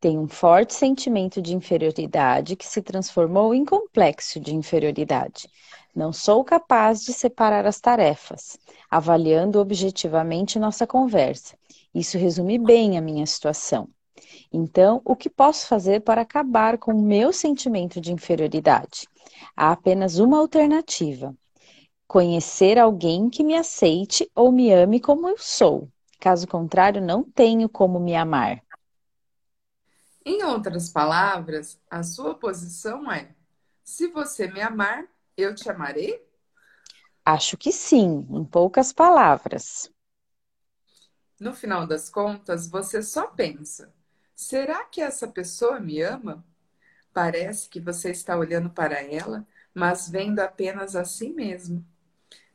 Tenho um forte sentimento de inferioridade que se transformou em complexo de inferioridade. Não sou capaz de separar as tarefas, avaliando objetivamente nossa conversa. Isso resume bem a minha situação. Então, o que posso fazer para acabar com o meu sentimento de inferioridade? Há apenas uma alternativa: conhecer alguém que me aceite ou me ame como eu sou. Caso contrário, não tenho como me amar. Em outras palavras, a sua posição é: se você me amar, eu te amarei? Acho que sim, em poucas palavras. No final das contas, você só pensa: será que essa pessoa me ama? Parece que você está olhando para ela, mas vendo apenas a si mesmo.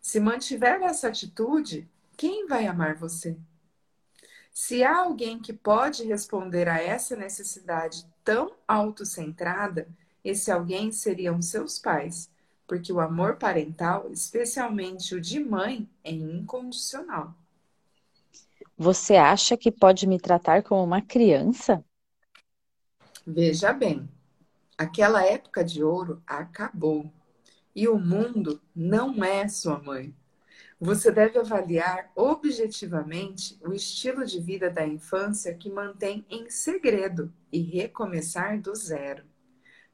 Se mantiver essa atitude, quem vai amar você? Se há alguém que pode responder a essa necessidade tão autocentrada, esse alguém seriam seus pais, porque o amor parental, especialmente o de mãe, é incondicional. Você acha que pode me tratar como uma criança? Veja bem, aquela época de ouro acabou. E o mundo não é sua mãe. Você deve avaliar objetivamente o estilo de vida da infância que mantém em segredo e recomeçar do zero.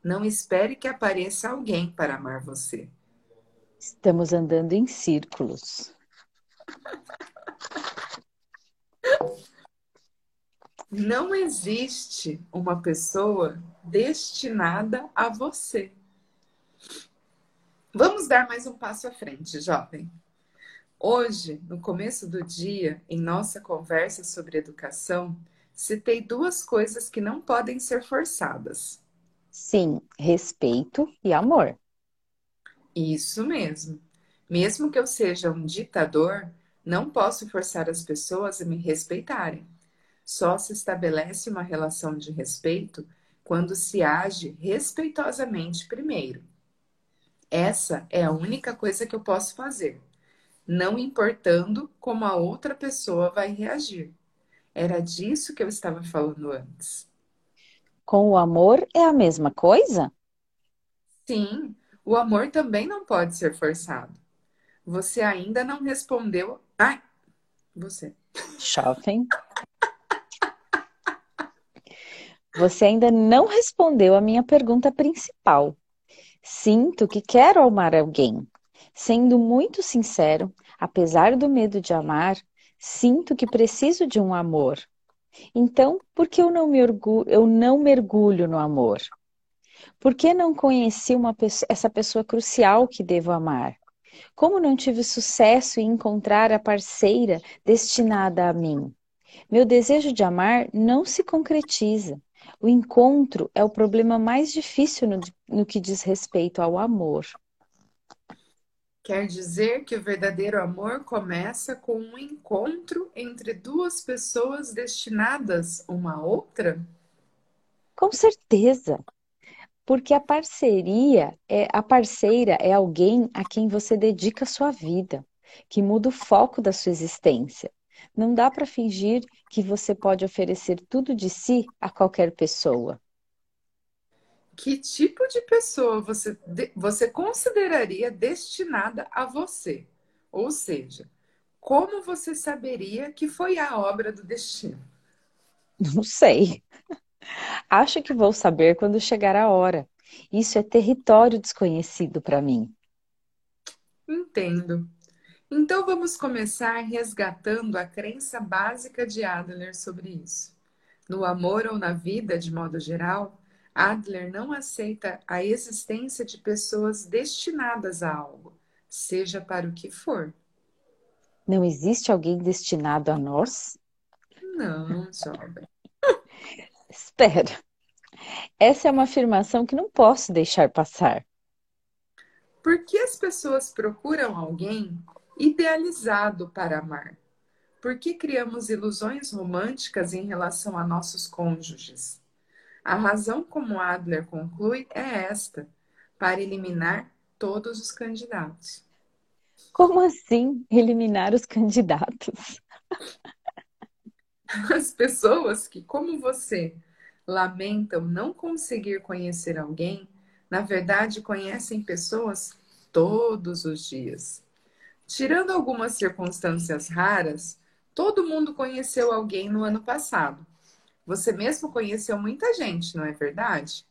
Não espere que apareça alguém para amar você. Estamos andando em círculos. Não existe uma pessoa destinada a você. Vamos dar mais um passo à frente, jovem. Hoje, no começo do dia, em nossa conversa sobre educação, citei duas coisas que não podem ser forçadas. Sim, respeito e amor. Isso mesmo. Mesmo que eu seja um ditador, não posso forçar as pessoas a me respeitarem. Só se estabelece uma relação de respeito quando se age respeitosamente primeiro. Essa é a única coisa que eu posso fazer, não importando como a outra pessoa vai reagir. Era disso que eu estava falando antes. Com o amor é a mesma coisa? Sim, o amor também não pode ser forçado. Você ainda não respondeu. Ai, você. Shopping. Você ainda não respondeu a minha pergunta principal. Sinto que quero amar alguém. Sendo muito sincero, apesar do medo de amar, sinto que preciso de um amor. Então, por que eu não, me orgulho, eu não mergulho no amor? Por que não conheci uma pessoa, essa pessoa crucial que devo amar? Como não tive sucesso em encontrar a parceira destinada a mim? Meu desejo de amar não se concretiza. O encontro é o problema mais difícil no, no que diz respeito ao amor. Quer dizer que o verdadeiro amor começa com um encontro entre duas pessoas destinadas uma à outra? Com certeza. Porque a parceria é a parceira é alguém a quem você dedica a sua vida, que muda o foco da sua existência. Não dá para fingir que você pode oferecer tudo de si a qualquer pessoa. Que tipo de pessoa você, você consideraria destinada a você? Ou seja, como você saberia que foi a obra do destino? Não sei. Acho que vou saber quando chegar a hora. Isso é território desconhecido para mim. Entendo. Então vamos começar resgatando a crença básica de Adler sobre isso. No amor ou na vida, de modo geral, Adler não aceita a existência de pessoas destinadas a algo, seja para o que for. Não existe alguém destinado a nós? Não, jovem. Espera. Essa é uma afirmação que não posso deixar passar. Por que as pessoas procuram alguém idealizado para amar? Por que criamos ilusões românticas em relação a nossos cônjuges? A razão, como Adler conclui, é esta: para eliminar todos os candidatos. Como assim eliminar os candidatos? As pessoas que, como você, lamentam não conseguir conhecer alguém, na verdade conhecem pessoas todos os dias. Tirando algumas circunstâncias raras, todo mundo conheceu alguém no ano passado. Você mesmo conheceu muita gente, não é verdade?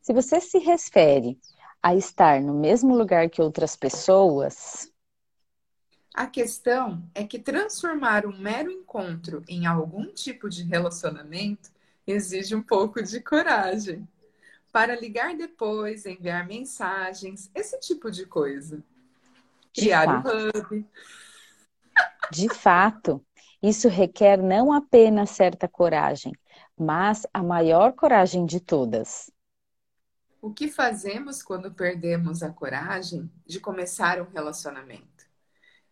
Se você se refere a estar no mesmo lugar que outras pessoas. A questão é que transformar um mero encontro em algum tipo de relacionamento exige um pouco de coragem. Para ligar depois, enviar mensagens, esse tipo de coisa. Criar o um hub. De fato, isso requer não apenas certa coragem, mas a maior coragem de todas. O que fazemos quando perdemos a coragem de começar um relacionamento?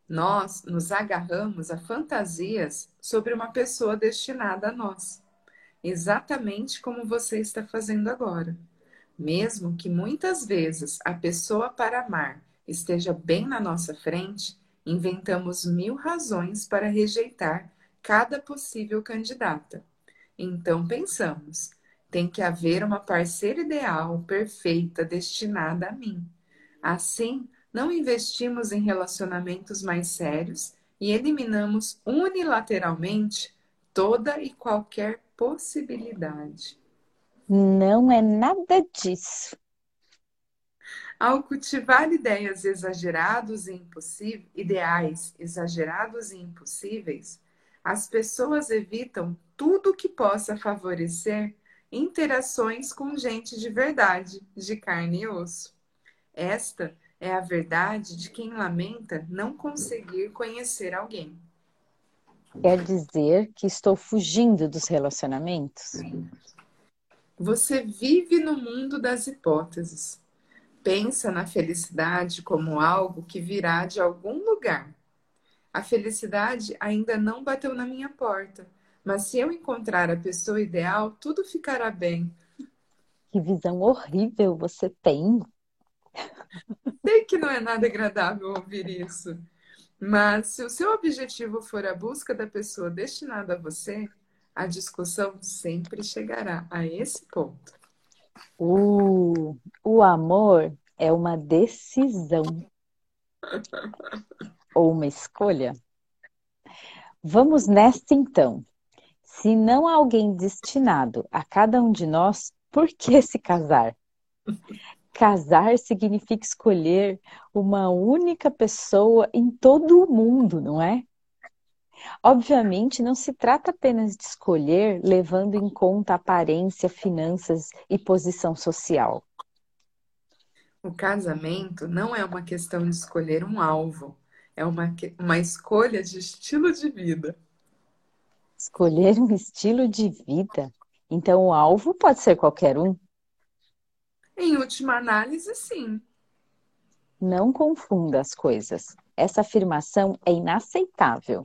Nós nos agarramos a fantasias sobre uma pessoa destinada a nós, exatamente como você está fazendo agora. Mesmo que muitas vezes a pessoa para amar esteja bem na nossa frente, inventamos mil razões para rejeitar cada possível candidata. Então pensamos, tem que haver uma parceira ideal, perfeita, destinada a mim. Assim, não investimos em relacionamentos mais sérios e eliminamos unilateralmente toda e qualquer possibilidade. Não é nada disso. Ao cultivar ideias exagerados e impossíveis, ideais exagerados e impossíveis, as pessoas evitam tudo que possa favorecer interações com gente de verdade, de carne e osso. Esta é a verdade de quem lamenta não conseguir conhecer alguém. Quer dizer que estou fugindo dos relacionamentos? Você vive no mundo das hipóteses pensa na felicidade como algo que virá de algum lugar. A felicidade ainda não bateu na minha porta, mas se eu encontrar a pessoa ideal, tudo ficará bem. Que visão horrível você tem. Sei que não é nada agradável ouvir isso, mas se o seu objetivo for a busca da pessoa destinada a você, a discussão sempre chegará a esse ponto. Uh, o amor é uma decisão ou uma escolha. Vamos nesta então. Se não há alguém destinado a cada um de nós, por que se casar? Casar significa escolher uma única pessoa em todo o mundo, não é? Obviamente, não se trata apenas de escolher levando em conta aparência, finanças e posição social. O casamento não é uma questão de escolher um alvo, é uma, uma escolha de estilo de vida. Escolher um estilo de vida? Então o alvo pode ser qualquer um? Em última análise, sim. Não confunda as coisas. Essa afirmação é inaceitável.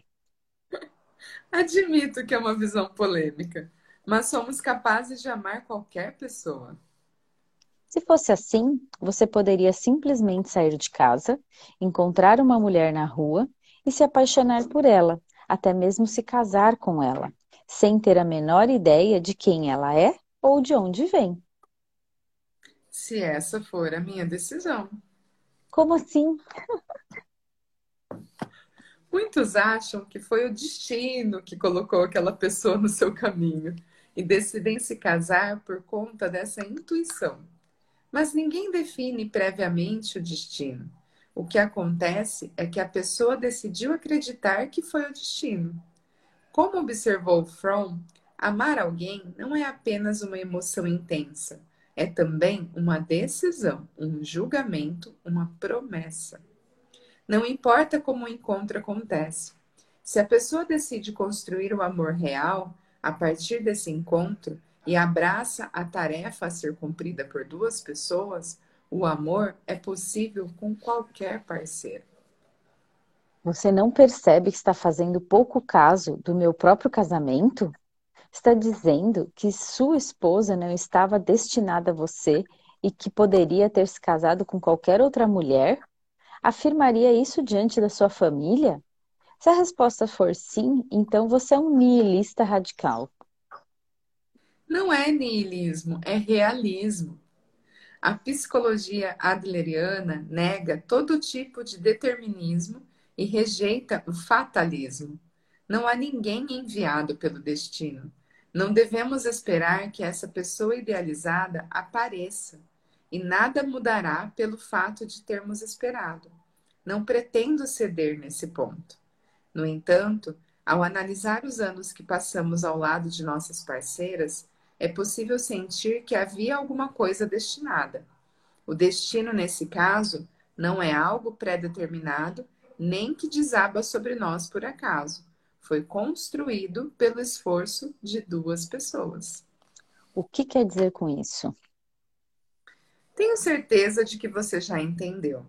Admito que é uma visão polêmica, mas somos capazes de amar qualquer pessoa. Se fosse assim, você poderia simplesmente sair de casa, encontrar uma mulher na rua e se apaixonar por ela, até mesmo se casar com ela, sem ter a menor ideia de quem ela é ou de onde vem. Se essa for a minha decisão. Como assim? Muitos acham que foi o destino que colocou aquela pessoa no seu caminho e decidem se casar por conta dessa intuição. Mas ninguém define previamente o destino. O que acontece é que a pessoa decidiu acreditar que foi o destino. Como observou Fromm, amar alguém não é apenas uma emoção intensa, é também uma decisão, um julgamento, uma promessa. Não importa como o encontro acontece. Se a pessoa decide construir o amor real a partir desse encontro e abraça a tarefa a ser cumprida por duas pessoas, o amor é possível com qualquer parceiro. Você não percebe que está fazendo pouco caso do meu próprio casamento? Está dizendo que sua esposa não estava destinada a você e que poderia ter se casado com qualquer outra mulher? Afirmaria isso diante da sua família? Se a resposta for sim, então você é um nihilista radical. Não é nihilismo, é realismo. A psicologia adleriana nega todo tipo de determinismo e rejeita o fatalismo. Não há ninguém enviado pelo destino. Não devemos esperar que essa pessoa idealizada apareça, e nada mudará pelo fato de termos esperado. Não pretendo ceder nesse ponto. No entanto, ao analisar os anos que passamos ao lado de nossas parceiras, é possível sentir que havia alguma coisa destinada. O destino, nesse caso, não é algo pré-determinado, nem que desaba sobre nós por acaso. Foi construído pelo esforço de duas pessoas. O que quer dizer com isso? Tenho certeza de que você já entendeu.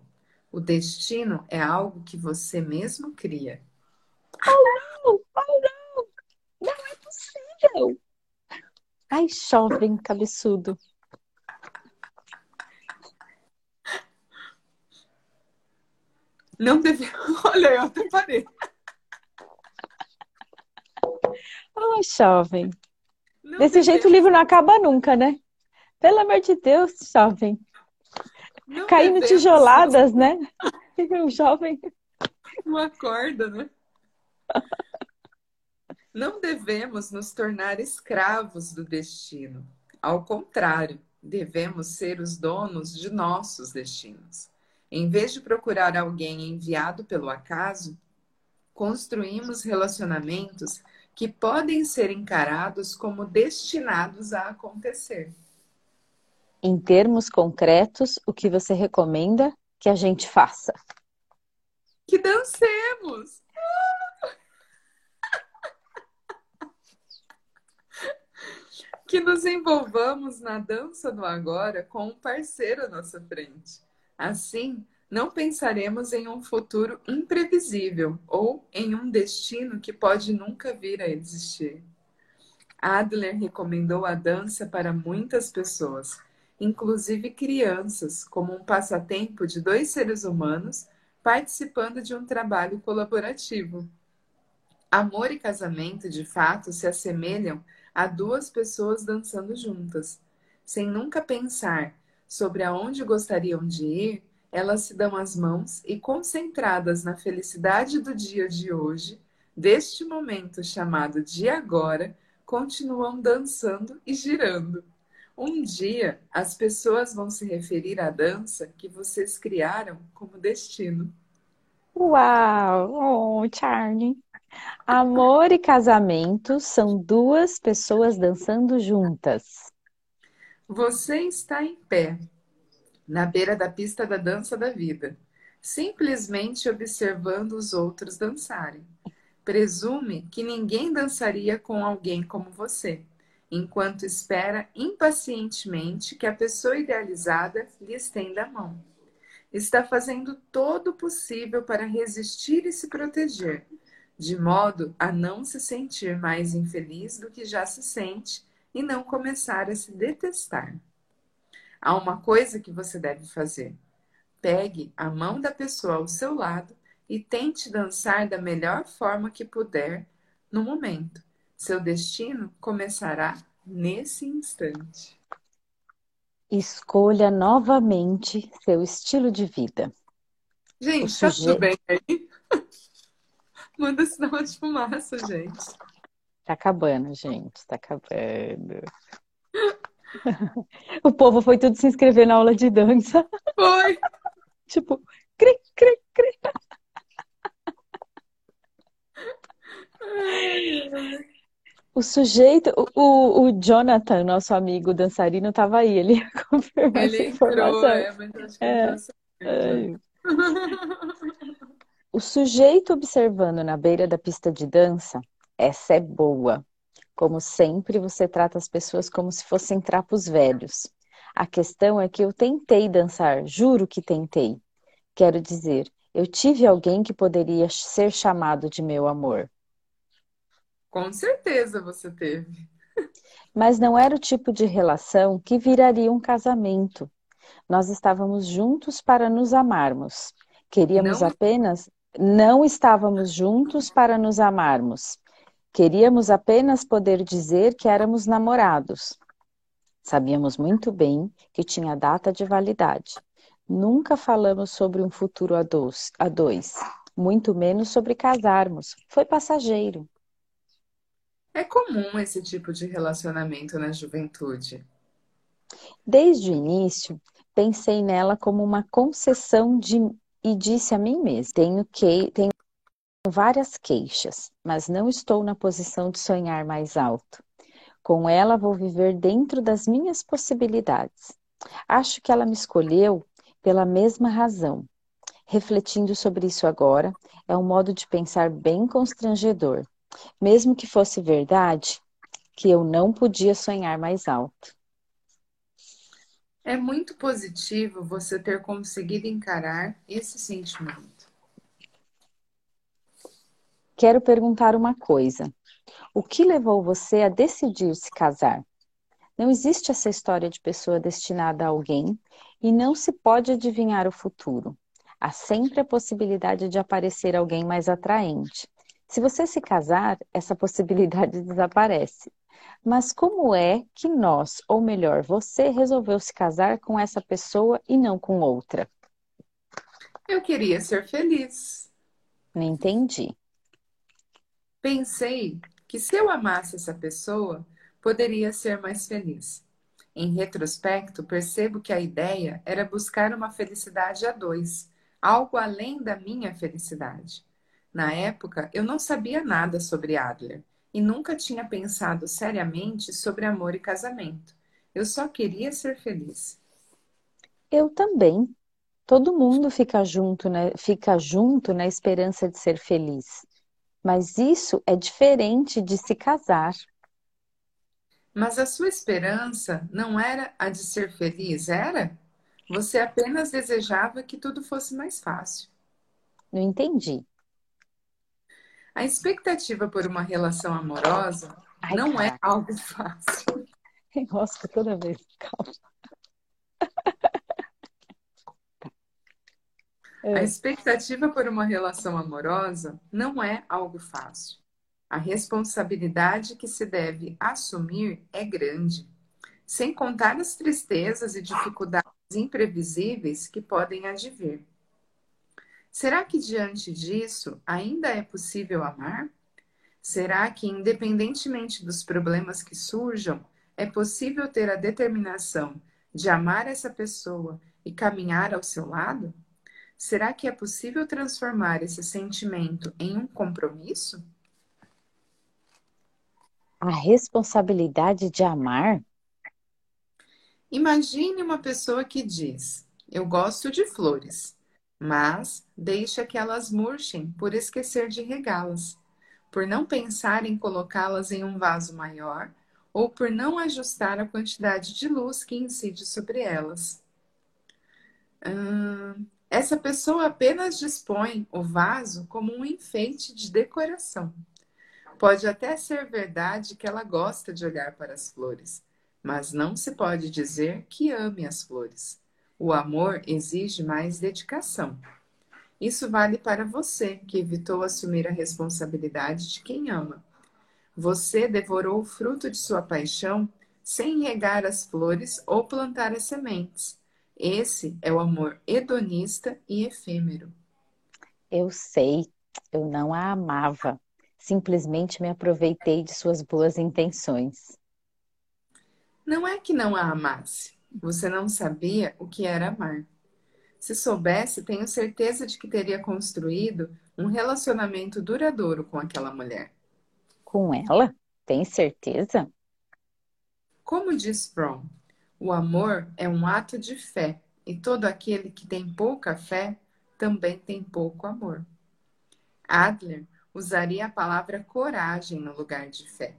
O destino é algo que você mesmo cria. Oh, não! Oh, não! Não é possível! Ai, jovem cabeçudo. Não deve. Olha, eu até parei. Oh, jovem. Não Desse jeito o livro não acaba nunca, né? Pelo amor de Deus, jovem. Não Caindo tijoladas, né? O jovem. Uma corda, né? Não devemos nos tornar escravos do destino. Ao contrário, devemos ser os donos de nossos destinos. Em vez de procurar alguém enviado pelo acaso, construímos relacionamentos que podem ser encarados como destinados a acontecer. Em termos concretos, o que você recomenda que a gente faça? Que dancemos! que nos envolvamos na dança do agora com um parceiro à nossa frente. Assim, não pensaremos em um futuro imprevisível ou em um destino que pode nunca vir a existir. Adler recomendou a dança para muitas pessoas, inclusive crianças, como um passatempo de dois seres humanos participando de um trabalho colaborativo. Amor e casamento, de fato, se assemelham a duas pessoas dançando juntas. Sem nunca pensar sobre aonde gostariam de ir, elas se dão as mãos e, concentradas na felicidade do dia de hoje, deste momento chamado de agora, continuam dançando e girando. Um dia as pessoas vão se referir à dança que vocês criaram como destino. Uau! Oh, Charlie! Amor e casamento são duas pessoas dançando juntas. Você está em pé, na beira da pista da dança da vida, simplesmente observando os outros dançarem. Presume que ninguém dançaria com alguém como você, enquanto espera impacientemente que a pessoa idealizada lhe estenda a mão. Está fazendo todo o possível para resistir e se proteger, de modo a não se sentir mais infeliz do que já se sente e não começar a se detestar. Há uma coisa que você deve fazer. Pegue a mão da pessoa ao seu lado e tente dançar da melhor forma que puder no momento. Seu destino começará nesse instante. Escolha novamente seu estilo de vida. Gente, tá tudo bem aí? Manda sinal de fumaça, gente. Tá acabando, gente. Tá acabando. o povo foi tudo se inscrever na aula de dança. Foi. tipo, cri, cri, cri. O sujeito, o, o Jonathan, nosso amigo dançarino, estava aí, ele ia confirmar ele essa informação. Entrou, é, mas acho que é. é. O sujeito observando na beira da pista de dança, essa é boa. Como sempre, você trata as pessoas como se fossem trapos velhos. A questão é que eu tentei dançar, juro que tentei. Quero dizer, eu tive alguém que poderia ser chamado de meu amor. Com certeza você teve. Mas não era o tipo de relação que viraria um casamento. Nós estávamos juntos para nos amarmos. Queríamos não... apenas não estávamos juntos para nos amarmos. Queríamos apenas poder dizer que éramos namorados. Sabíamos muito bem que tinha data de validade. Nunca falamos sobre um futuro a dois, a dois, muito menos sobre casarmos. Foi passageiro. É comum esse tipo de relacionamento na juventude. Desde o início, pensei nela como uma concessão de e disse a mim mesmo: tenho que tenho várias queixas, mas não estou na posição de sonhar mais alto. Com ela vou viver dentro das minhas possibilidades. Acho que ela me escolheu pela mesma razão. Refletindo sobre isso agora, é um modo de pensar bem constrangedor. Mesmo que fosse verdade, que eu não podia sonhar mais alto. É muito positivo você ter conseguido encarar esse sentimento. Quero perguntar uma coisa. O que levou você a decidir se casar? Não existe essa história de pessoa destinada a alguém e não se pode adivinhar o futuro. Há sempre a possibilidade de aparecer alguém mais atraente. Se você se casar, essa possibilidade desaparece. Mas como é que nós, ou melhor, você resolveu se casar com essa pessoa e não com outra? Eu queria ser feliz. Não entendi. Pensei que se eu amasse essa pessoa, poderia ser mais feliz. Em retrospecto, percebo que a ideia era buscar uma felicidade a dois, algo além da minha felicidade. Na época, eu não sabia nada sobre Adler e nunca tinha pensado seriamente sobre amor e casamento. Eu só queria ser feliz. Eu também. Todo mundo fica junto, né? fica junto na esperança de ser feliz. Mas isso é diferente de se casar. Mas a sua esperança não era a de ser feliz, era? Você apenas desejava que tudo fosse mais fácil. Não entendi. A expectativa por uma relação amorosa Ai, não cara. é algo fácil. Enrosca toda vez, calma. A expectativa por uma relação amorosa não é algo fácil. A responsabilidade que se deve assumir é grande, sem contar as tristezas e dificuldades imprevisíveis que podem advir. Será que diante disso ainda é possível amar? Será que, independentemente dos problemas que surjam, é possível ter a determinação de amar essa pessoa e caminhar ao seu lado? Será que é possível transformar esse sentimento em um compromisso? A responsabilidade de amar? Imagine uma pessoa que diz: Eu gosto de flores mas deixa que elas murchem por esquecer de regá-las, por não pensar em colocá-las em um vaso maior ou por não ajustar a quantidade de luz que incide sobre elas. Hum, essa pessoa apenas dispõe o vaso como um enfeite de decoração. Pode até ser verdade que ela gosta de olhar para as flores, mas não se pode dizer que ame as flores. O amor exige mais dedicação. Isso vale para você, que evitou assumir a responsabilidade de quem ama. Você devorou o fruto de sua paixão sem regar as flores ou plantar as sementes. Esse é o amor hedonista e efêmero. Eu sei, eu não a amava. Simplesmente me aproveitei de suas boas intenções. Não é que não a amasse. Você não sabia o que era amar. Se soubesse, tenho certeza de que teria construído um relacionamento duradouro com aquela mulher. Com ela? Tem certeza? Como diz Fromm, o amor é um ato de fé, e todo aquele que tem pouca fé também tem pouco amor. Adler usaria a palavra coragem no lugar de fé.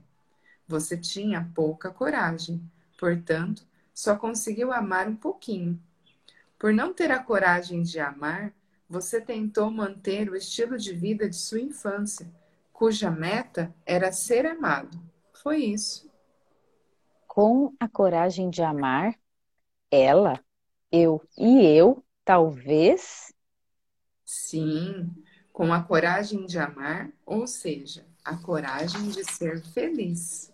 Você tinha pouca coragem, portanto, só conseguiu amar um pouquinho. Por não ter a coragem de amar, você tentou manter o estilo de vida de sua infância, cuja meta era ser amado. Foi isso. Com a coragem de amar, ela, eu e eu, talvez? Sim, com a coragem de amar, ou seja, a coragem de ser feliz.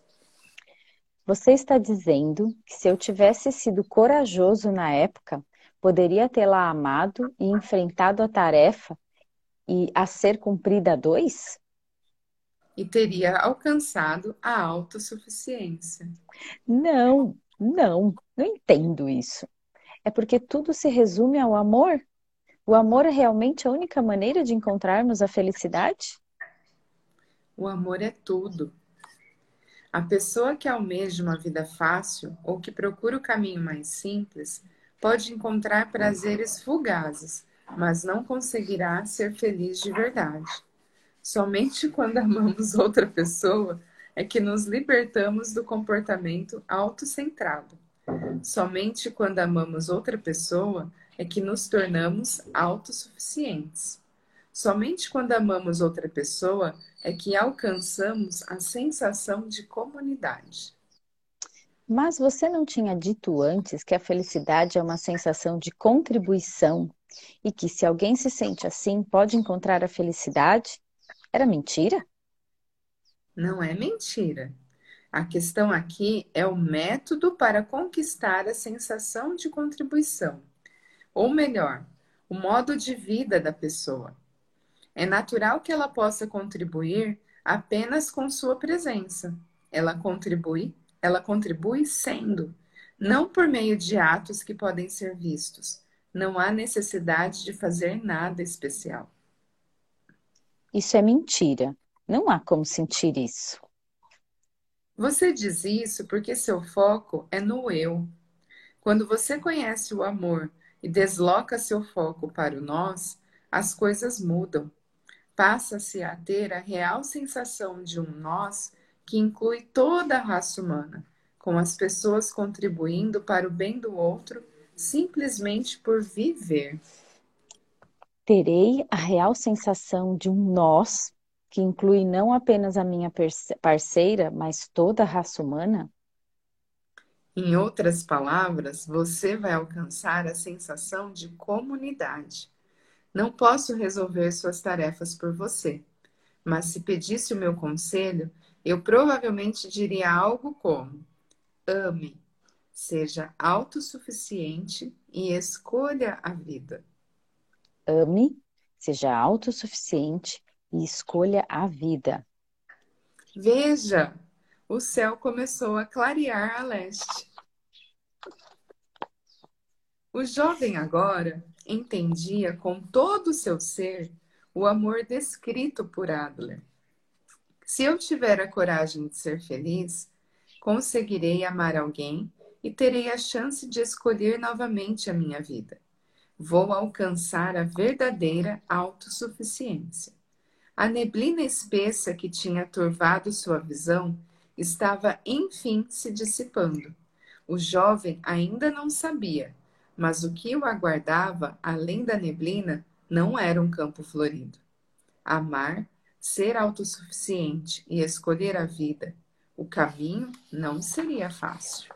Você está dizendo que se eu tivesse sido corajoso na época, poderia tê-la amado e enfrentado a tarefa e a ser cumprida a dois? E teria alcançado a autossuficiência. Não, não, não entendo isso. É porque tudo se resume ao amor? O amor é realmente a única maneira de encontrarmos a felicidade? O amor é tudo. A pessoa que almeja uma vida fácil ou que procura o caminho mais simples pode encontrar prazeres fugazes, mas não conseguirá ser feliz de verdade. Somente quando amamos outra pessoa é que nos libertamos do comportamento autocentrado. Somente quando amamos outra pessoa é que nos tornamos autossuficientes. Somente quando amamos outra pessoa é que alcançamos a sensação de comunidade. Mas você não tinha dito antes que a felicidade é uma sensação de contribuição e que se alguém se sente assim pode encontrar a felicidade? Era mentira? Não é mentira. A questão aqui é o método para conquistar a sensação de contribuição, ou melhor, o modo de vida da pessoa. É natural que ela possa contribuir apenas com sua presença. Ela contribui ela contribui sendo, não por meio de atos que podem ser vistos. Não há necessidade de fazer nada especial. Isso é mentira. Não há como sentir isso. Você diz isso porque seu foco é no eu. Quando você conhece o amor e desloca seu foco para o nós, as coisas mudam. Passa-se a ter a real sensação de um nós que inclui toda a raça humana, com as pessoas contribuindo para o bem do outro simplesmente por viver. Terei a real sensação de um nós que inclui não apenas a minha parceira, mas toda a raça humana? Em outras palavras, você vai alcançar a sensação de comunidade. Não posso resolver suas tarefas por você, mas se pedisse o meu conselho, eu provavelmente diria algo como: ame, seja autossuficiente e escolha a vida. Ame, seja autossuficiente e escolha a vida. Veja, o céu começou a clarear a leste. O jovem agora entendia com todo o seu ser o amor descrito por Adler. Se eu tiver a coragem de ser feliz, conseguirei amar alguém e terei a chance de escolher novamente a minha vida. Vou alcançar a verdadeira autossuficiência. A neblina espessa que tinha turvado sua visão estava enfim se dissipando. O jovem ainda não sabia, mas o que o aguardava além da neblina não era um campo florido. Amar ser autossuficiente e escolher a vida, o caminho não seria fácil.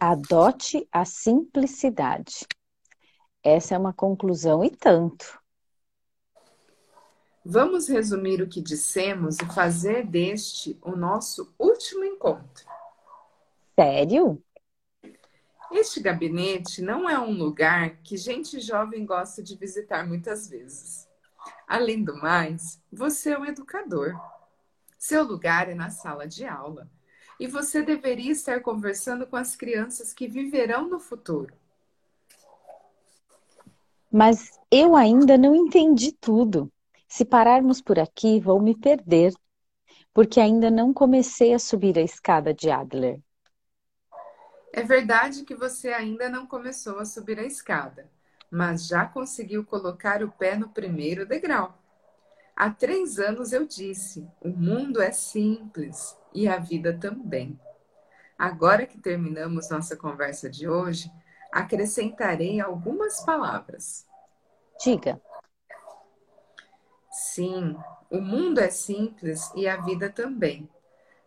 Adote a simplicidade. Essa é uma conclusão e tanto. Vamos resumir o que dissemos e fazer deste o nosso último encontro. Sério? Este gabinete não é um lugar que gente jovem gosta de visitar muitas vezes. Além do mais, você é um educador. Seu lugar é na sala de aula. E você deveria estar conversando com as crianças que viverão no futuro. Mas eu ainda não entendi tudo. Se pararmos por aqui, vou me perder, porque ainda não comecei a subir a escada de Adler. É verdade que você ainda não começou a subir a escada, mas já conseguiu colocar o pé no primeiro degrau. Há três anos eu disse: o mundo é simples e a vida também. Agora que terminamos nossa conversa de hoje, acrescentarei algumas palavras. Diga. Sim, o mundo é simples e a vida também.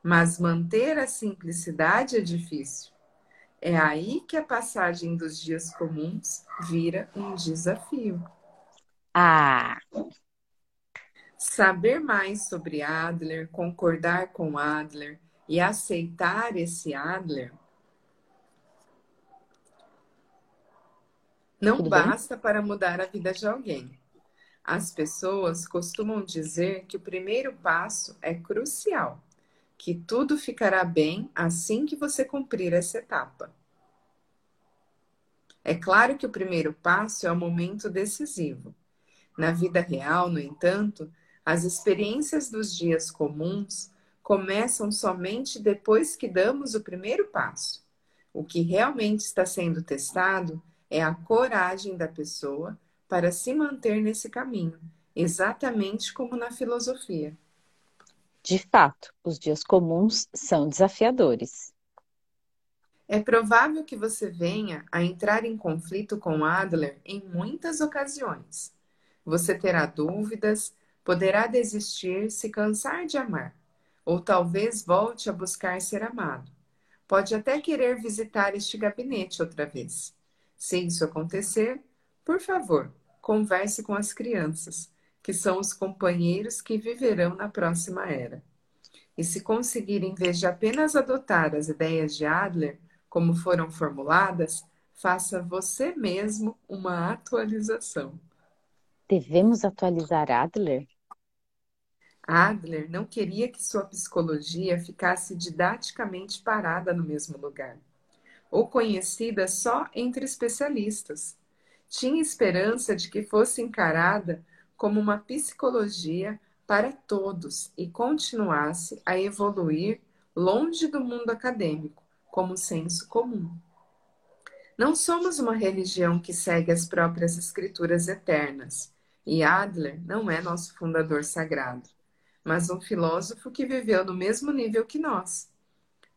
Mas manter a simplicidade é difícil. É aí que a passagem dos dias comuns vira um desafio. Ah! Saber mais sobre Adler, concordar com Adler e aceitar esse Adler não Tudo basta bem? para mudar a vida de alguém. As pessoas costumam dizer que o primeiro passo é crucial, que tudo ficará bem assim que você cumprir essa etapa. É claro que o primeiro passo é o momento decisivo. Na vida real, no entanto, as experiências dos dias comuns começam somente depois que damos o primeiro passo. O que realmente está sendo testado é a coragem da pessoa para se manter nesse caminho, exatamente como na filosofia. De fato, os dias comuns são desafiadores. É provável que você venha a entrar em conflito com Adler em muitas ocasiões. Você terá dúvidas, poderá desistir, se cansar de amar, ou talvez volte a buscar ser amado. Pode até querer visitar este gabinete outra vez. Se isso acontecer, por favor, converse com as crianças, que são os companheiros que viverão na próxima era. E se conseguir, em vez de apenas adotar as ideias de Adler, como foram formuladas, faça você mesmo uma atualização. Devemos atualizar Adler? Adler não queria que sua psicologia ficasse didaticamente parada no mesmo lugar, ou conhecida só entre especialistas tinha esperança de que fosse encarada como uma psicologia para todos e continuasse a evoluir longe do mundo acadêmico, como senso comum. Não somos uma religião que segue as próprias escrituras eternas, e Adler não é nosso fundador sagrado, mas um filósofo que viveu no mesmo nível que nós.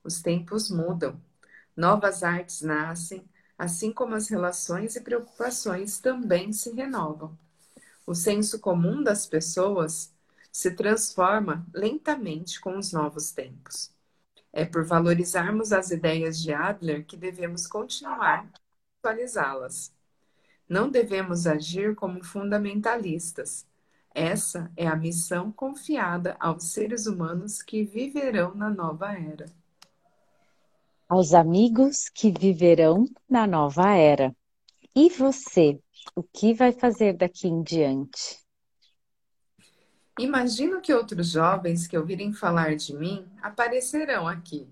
Os tempos mudam, novas artes nascem, assim como as relações e preocupações também se renovam. O senso comum das pessoas se transforma lentamente com os novos tempos. É por valorizarmos as ideias de Adler que devemos continuar a atualizá-las. Não devemos agir como fundamentalistas. Essa é a missão confiada aos seres humanos que viverão na nova era aos amigos que viverão na nova era. E você, o que vai fazer daqui em diante? Imagino que outros jovens que ouvirem falar de mim aparecerão aqui,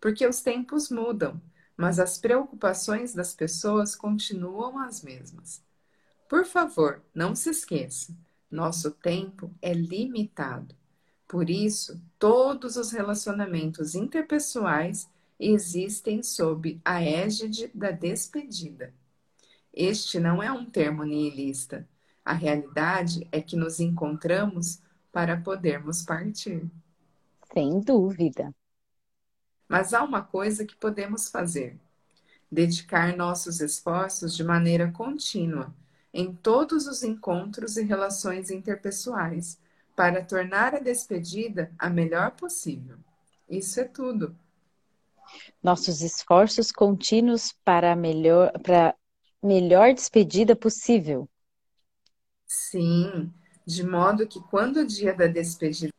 porque os tempos mudam, mas as preocupações das pessoas continuam as mesmas. Por favor, não se esqueça: nosso tempo é limitado. Por isso, todos os relacionamentos interpessoais existem sob a égide da despedida. Este não é um termo nihilista. A realidade é que nos encontramos para podermos partir. Sem dúvida. Mas há uma coisa que podemos fazer: dedicar nossos esforços de maneira contínua em todos os encontros e relações interpessoais para tornar a despedida a melhor possível. Isso é tudo nossos esforços contínuos para melhor para melhor despedida possível. Sim, de modo que quando o dia da despedida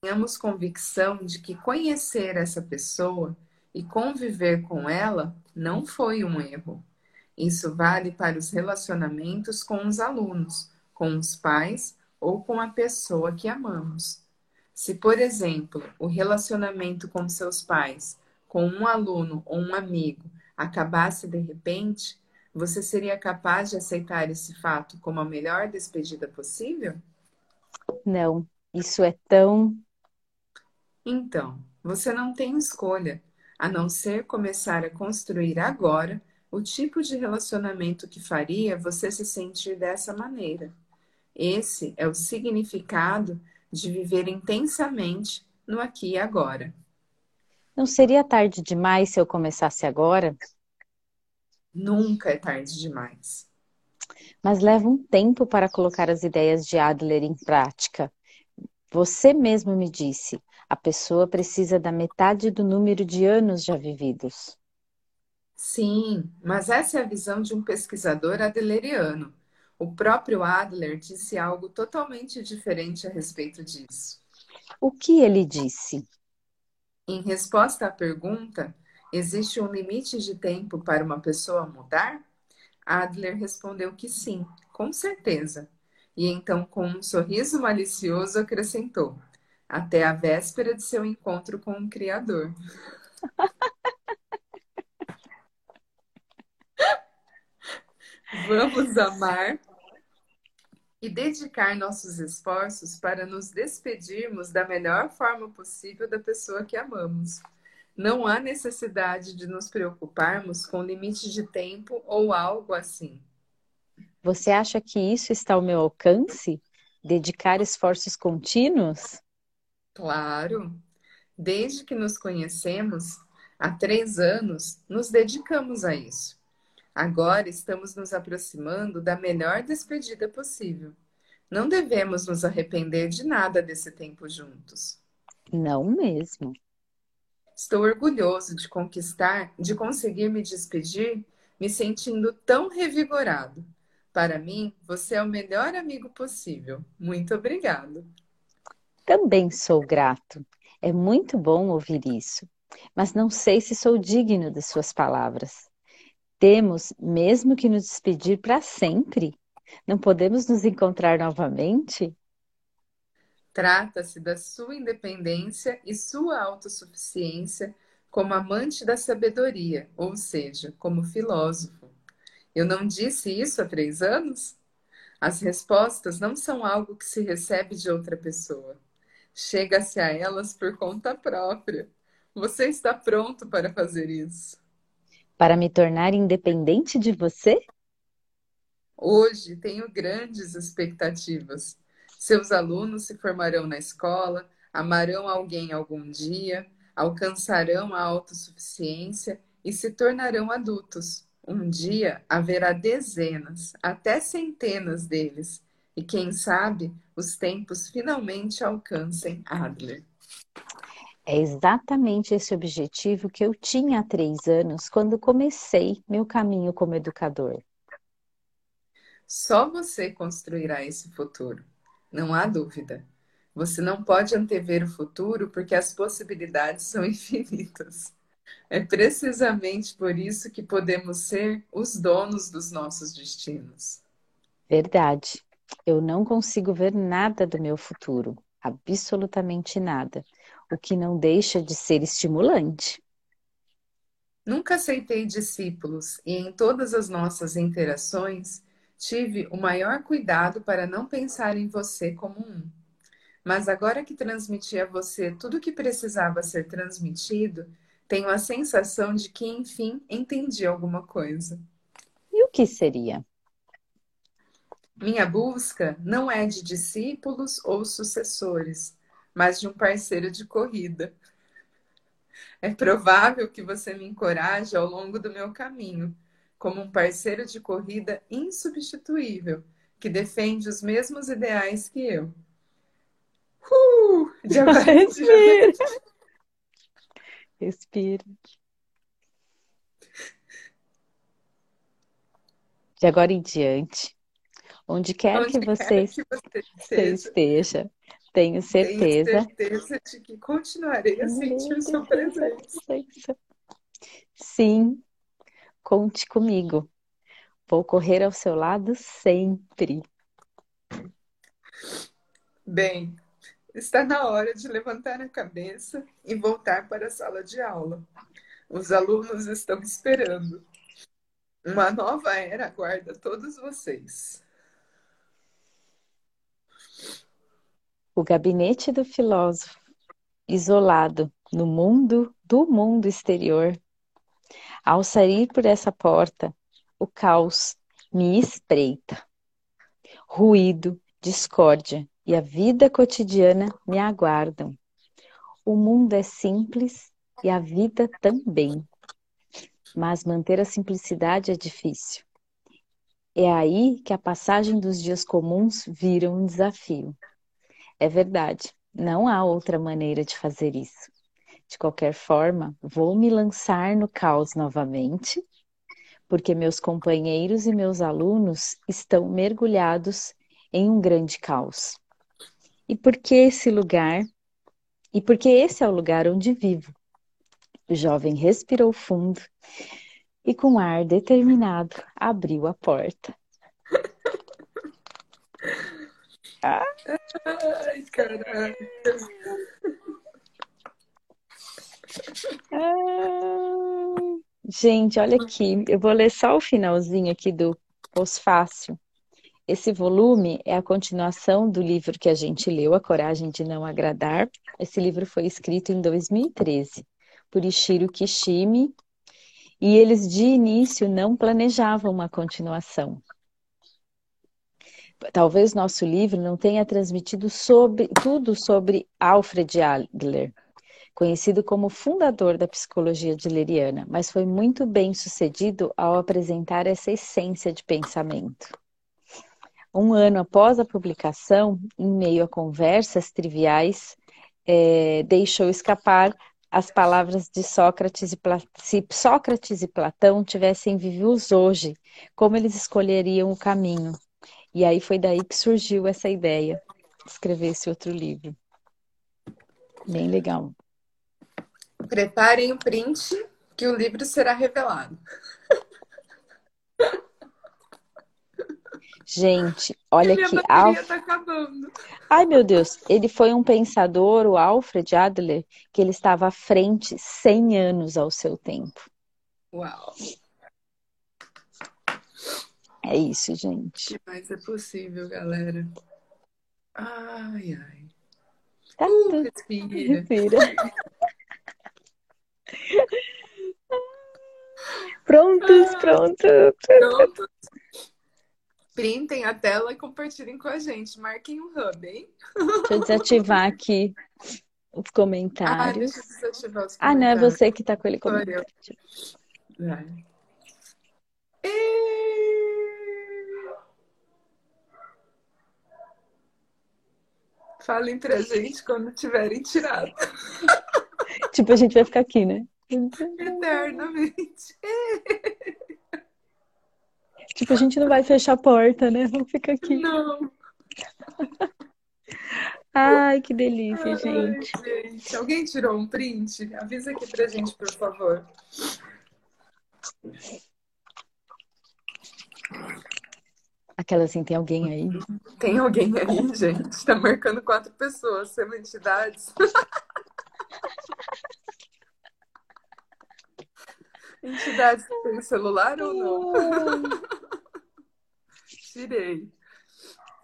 tenhamos convicção de que conhecer essa pessoa e conviver com ela não foi um erro. Isso vale para os relacionamentos com os alunos, com os pais ou com a pessoa que amamos. Se, por exemplo, o relacionamento com seus pais, com um aluno ou um amigo acabasse de repente, você seria capaz de aceitar esse fato como a melhor despedida possível? Não, isso é tão então, você não tem escolha, a não ser começar a construir agora o tipo de relacionamento que faria você se sentir dessa maneira. Esse é o significado de viver intensamente no aqui e agora. Não seria tarde demais se eu começasse agora? Nunca é tarde demais. Mas leva um tempo para colocar as ideias de Adler em prática. Você mesmo me disse, a pessoa precisa da metade do número de anos já vividos. Sim, mas essa é a visão de um pesquisador adleriano. O próprio Adler disse algo totalmente diferente a respeito disso. O que ele disse? Em resposta à pergunta, existe um limite de tempo para uma pessoa mudar? Adler respondeu que sim, com certeza. E então, com um sorriso malicioso, acrescentou: até a véspera de seu encontro com o Criador. Vamos amar e dedicar nossos esforços para nos despedirmos da melhor forma possível da pessoa que amamos. Não há necessidade de nos preocuparmos com limite de tempo ou algo assim. Você acha que isso está ao meu alcance? Dedicar esforços contínuos? Claro. Desde que nos conhecemos, há três anos, nos dedicamos a isso. Agora estamos nos aproximando da melhor despedida possível. Não devemos nos arrepender de nada desse tempo juntos. Não mesmo. Estou orgulhoso de conquistar, de conseguir me despedir, me sentindo tão revigorado. Para mim, você é o melhor amigo possível. Muito obrigado. Também sou grato. É muito bom ouvir isso, mas não sei se sou digno de suas palavras. Temos mesmo que nos despedir para sempre? Não podemos nos encontrar novamente? Trata-se da sua independência e sua autossuficiência como amante da sabedoria, ou seja, como filósofo. Eu não disse isso há três anos? As respostas não são algo que se recebe de outra pessoa chega-se a elas por conta própria. Você está pronto para fazer isso? Para me tornar independente de você? Hoje tenho grandes expectativas. Seus alunos se formarão na escola, amarão alguém algum dia, alcançarão a autossuficiência e se tornarão adultos. Um dia haverá dezenas, até centenas deles, e quem sabe os tempos finalmente alcancem Adler. É exatamente esse objetivo que eu tinha há três anos quando comecei meu caminho como educador. Só você construirá esse futuro, não há dúvida. Você não pode antever o futuro porque as possibilidades são infinitas. É precisamente por isso que podemos ser os donos dos nossos destinos. Verdade. Eu não consigo ver nada do meu futuro, absolutamente nada, o que não deixa de ser estimulante. Nunca aceitei discípulos e em todas as nossas interações tive o maior cuidado para não pensar em você como um. Mas agora que transmiti a você tudo o que precisava ser transmitido, tenho a sensação de que, enfim, entendi alguma coisa. E o que seria? Minha busca não é de discípulos ou sucessores, mas de um parceiro de corrida. É provável que você me encoraje ao longo do meu caminho, como um parceiro de corrida insubstituível, que defende os mesmos ideais que eu. Uh! Respira. Respira. de agora em diante, onde quer Onde que quer você, que você esteja, esteja, tenho tenho certeza. certeza de que continuarei a sentir sua presença. Sim, conte comigo. Vou correr ao seu lado sempre. Bem, está na hora de levantar a cabeça e voltar para a sala de aula. Os alunos estão esperando. Uma nova era aguarda todos vocês. O gabinete do filósofo, isolado no mundo do mundo exterior. Ao sair por essa porta, o caos me espreita. Ruído, discórdia e a vida cotidiana me aguardam. O mundo é simples e a vida também. Mas manter a simplicidade é difícil. É aí que a passagem dos dias comuns vira um desafio. É verdade, não há outra maneira de fazer isso. De qualquer forma, vou me lançar no caos novamente, porque meus companheiros e meus alunos estão mergulhados em um grande caos. E porque esse lugar, e porque esse é o lugar onde vivo. O jovem respirou fundo e, com ar determinado, abriu a porta. Ai, caraca. Ah, gente, olha aqui, eu vou ler só o finalzinho aqui do pós-fácil. Esse volume é a continuação do livro que a gente leu, A Coragem de Não Agradar. Esse livro foi escrito em 2013 por Ishiro Kishimi e eles de início não planejavam uma continuação. Talvez nosso livro não tenha transmitido sobre, tudo sobre Alfred Adler, conhecido como fundador da psicologia adleriana, mas foi muito bem sucedido ao apresentar essa essência de pensamento. Um ano após a publicação, em meio a conversas triviais, é, deixou escapar as palavras de Sócrates e Platão. Se Sócrates e Platão tivessem vivos hoje, como eles escolheriam o caminho? E aí foi daí que surgiu essa ideia de escrever esse outro livro. Bem legal. Preparem o print que o livro será revelado. Gente, olha Minha Alf... tá acabando. Ai, meu Deus, ele foi um pensador, o Alfred Adler, que ele estava à frente 100 anos ao seu tempo. Uau. É isso, gente. Mais é possível, galera? Ai, ai. Tá Uh, tudo. respira. Respira. Prontos, prontos. Pronto. Printem a tela e compartilhem com a gente. Marquem o hub, hein? Deixa eu desativar aqui os Ah, comentários. deixa eu desativar os Ah, não, é comentários. você que tá com ele comentário. Vai. E... Falem pra gente quando tiverem tirado. Tipo, a gente vai ficar aqui, né? Eternamente. Tipo, a gente não vai fechar a porta, né? Vamos ficar aqui. Não. Ai, que delícia, gente. Ai, gente. Alguém tirou um print? Avisa aqui pra gente, por favor. Aquela assim, tem alguém aí? Tem alguém aí, gente? Tá marcando quatro pessoas, sendo entidades. Entidades que tem celular ou não? Tirei.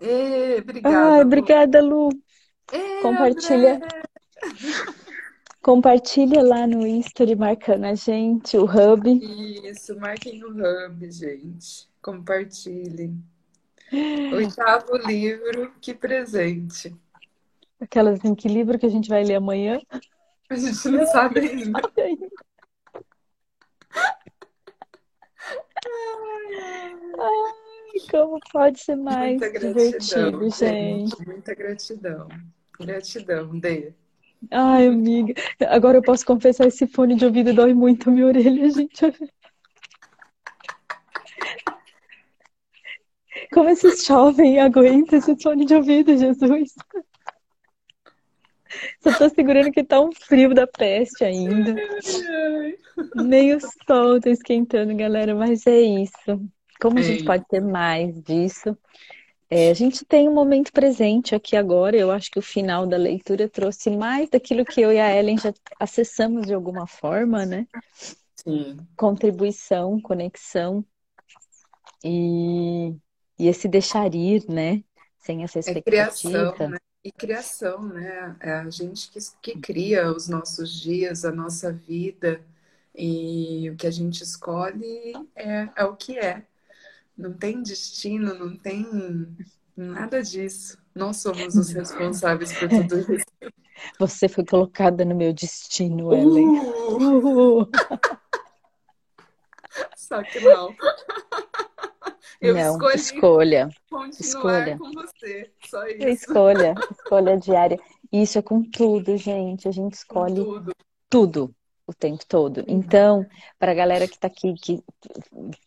Ê, obrigada. Ai, obrigada, Lu. Ê, Compartilha. André. Compartilha lá no History marcando a gente, o Hub. Isso, marquem o hub, gente. Compartilhem. Oitavo livro, que presente. Aquelas assim, que livro que a gente vai ler amanhã? A gente não sabe ainda. Ai, como pode ser mais Muita gratidão, divertido, gente. Muita gratidão. Gratidão, Dê. Ai, amiga. Agora eu posso confessar, esse fone de ouvido dói muito a minha orelha, gente. Como esses jovens aguentam esse fone de ouvido, Jesus? Só tô segurando que tá um frio da peste ainda. Nem o sol tá esquentando, galera, mas é isso. Como a gente Ei. pode ter mais disso? É, a gente tem um momento presente aqui agora. Eu acho que o final da leitura trouxe mais daquilo que eu e a Ellen já acessamos de alguma forma, né? Sim. Contribuição, conexão e, e esse deixar ir, né? Sem essa É criação, expectativa. né? E criação, né? É a gente que, que cria os nossos dias, a nossa vida. E o que a gente escolhe é, é o que é. Não tem destino, não tem nada disso. Nós somos os responsáveis por tudo isso. Você foi colocada no meu destino, Ellen. Uh, Uh! só que não. Eu Não, escolhi escolha. escolha. com você. Só isso. Escolha, escolha diária. Isso é com tudo, gente. A gente escolhe tudo. tudo o tempo todo. Então, para a galera que está aqui, que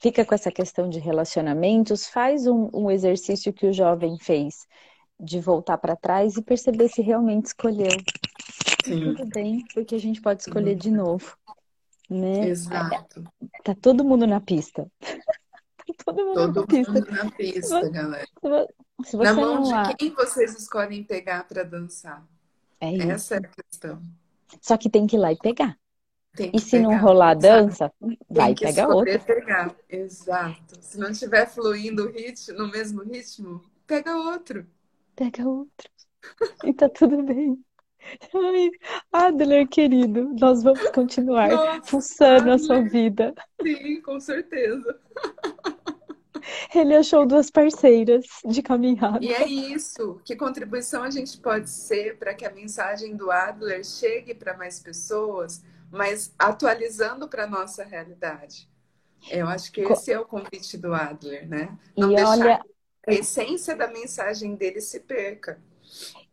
fica com essa questão de relacionamentos, faz um, um exercício que o jovem fez, de voltar para trás e perceber se realmente escolheu. Sim, tudo bem, porque a gente pode escolher de novo, né? exato. Tá todo mundo na pista. Todo mundo na Todo pista. mundo na pista, galera. Se vo- se Na você mão não de quem vocês escolhem pegar para dançar? É isso. Essa é a questão. Só que tem que ir lá e pegar. E se não pegar, rolar a sabe? dança, Tem vai que pegar outra. pegar. Exato. Se não estiver fluindo o ritmo, no mesmo ritmo, pega outro. Pega outro. E tá tudo bem. Ai, Adler, querido, nós vamos continuar Nossa, fuçando a sua Adler. vida. Sim, com certeza. Ele achou duas parceiras de caminhada. E é isso. Que contribuição a gente pode ser para que a mensagem do Adler chegue para mais pessoas, mas atualizando para a nossa realidade? Eu acho que esse é o convite do Adler, né? Não E deixar olha, a essência da mensagem dele se perca.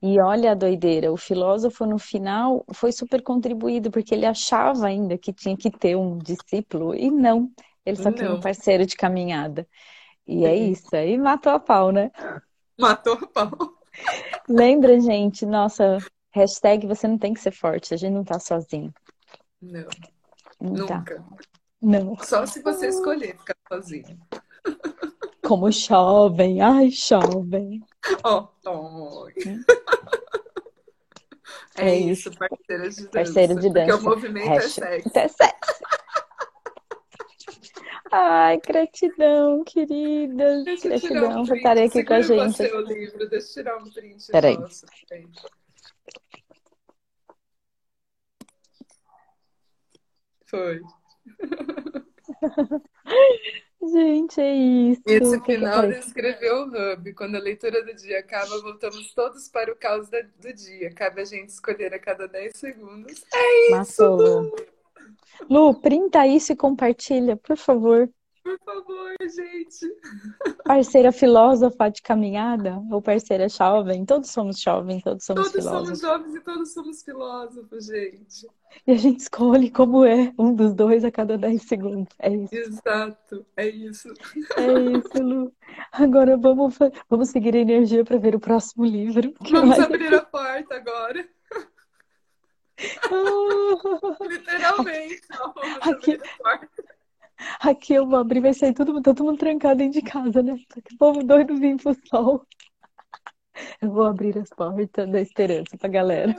e olha a doideira, o filósofo no final foi super contribuído, porque ele achava ainda que tinha que ter um discípulo, e não, ele só queria um parceiro de caminhada. E é isso, aí matou a pau, né? Matou a pau. Lembra, gente, nossa, hashtag você não tem que ser forte, a gente não tá sozinho. Não, Não tá, nunca. não. Só se você escolher ficar sozinho. Como jovem, ai, jovem. Ó, ó. É É isso. isso, parceira de dança. Parceiro de Porque o dança. movimento é Hashtag sexy. até sexo. Ai, gratidão. Deixa tirar Gratidão um por estarem aqui com a gente. você o livro. Deixa eu tirar um print Peraí. Foi. Gente, é isso. Esse final descreveu o hub. Quando a leitura do dia acaba, voltamos todos para o caos do dia. Cabe a gente escolher a cada 10 segundos. É isso, Matou, Lu. Printa isso e compartilha, por favor. por favor, gente. Parceira filósofa de caminhada ou parceira jovem, todos somos jovens, todos somos Todos somos filósofos. jovens e todos somos filósofos, gente. E a gente escolhe como é um dos dois a cada 10 segundos. É isso. Exato, é isso. É isso, Lu. Agora vamos, vamos seguir a energia para ver o próximo livro. Vamos vai- abrir a porta agora. Literalmente. Aqui. Aqui eu vou abrir, vai sair todo mundo, todo mundo trancado dentro de casa, né? O povo doido vir pro sol. Eu vou abrir as portas da esperança pra galera.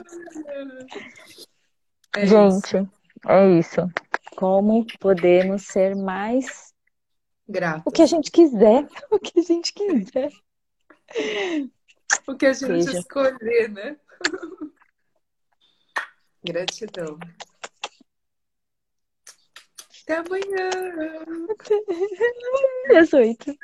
É isso. Gente, é isso. Como podemos ser mais Grato. o que a gente quiser, o que a gente quiser. O que a gente Seja. escolher, né? Gratidão. Até amanhã. Às oito.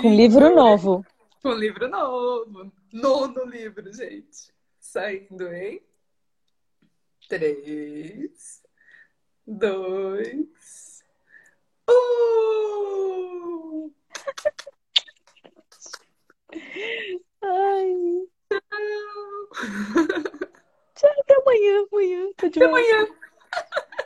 Com livro novo. Com livro novo. Nono livro, gente. Saindo em três, dois, um. Ai, Tchau. Tchau, até amanhã, amanhã. Tá até, até amanhã.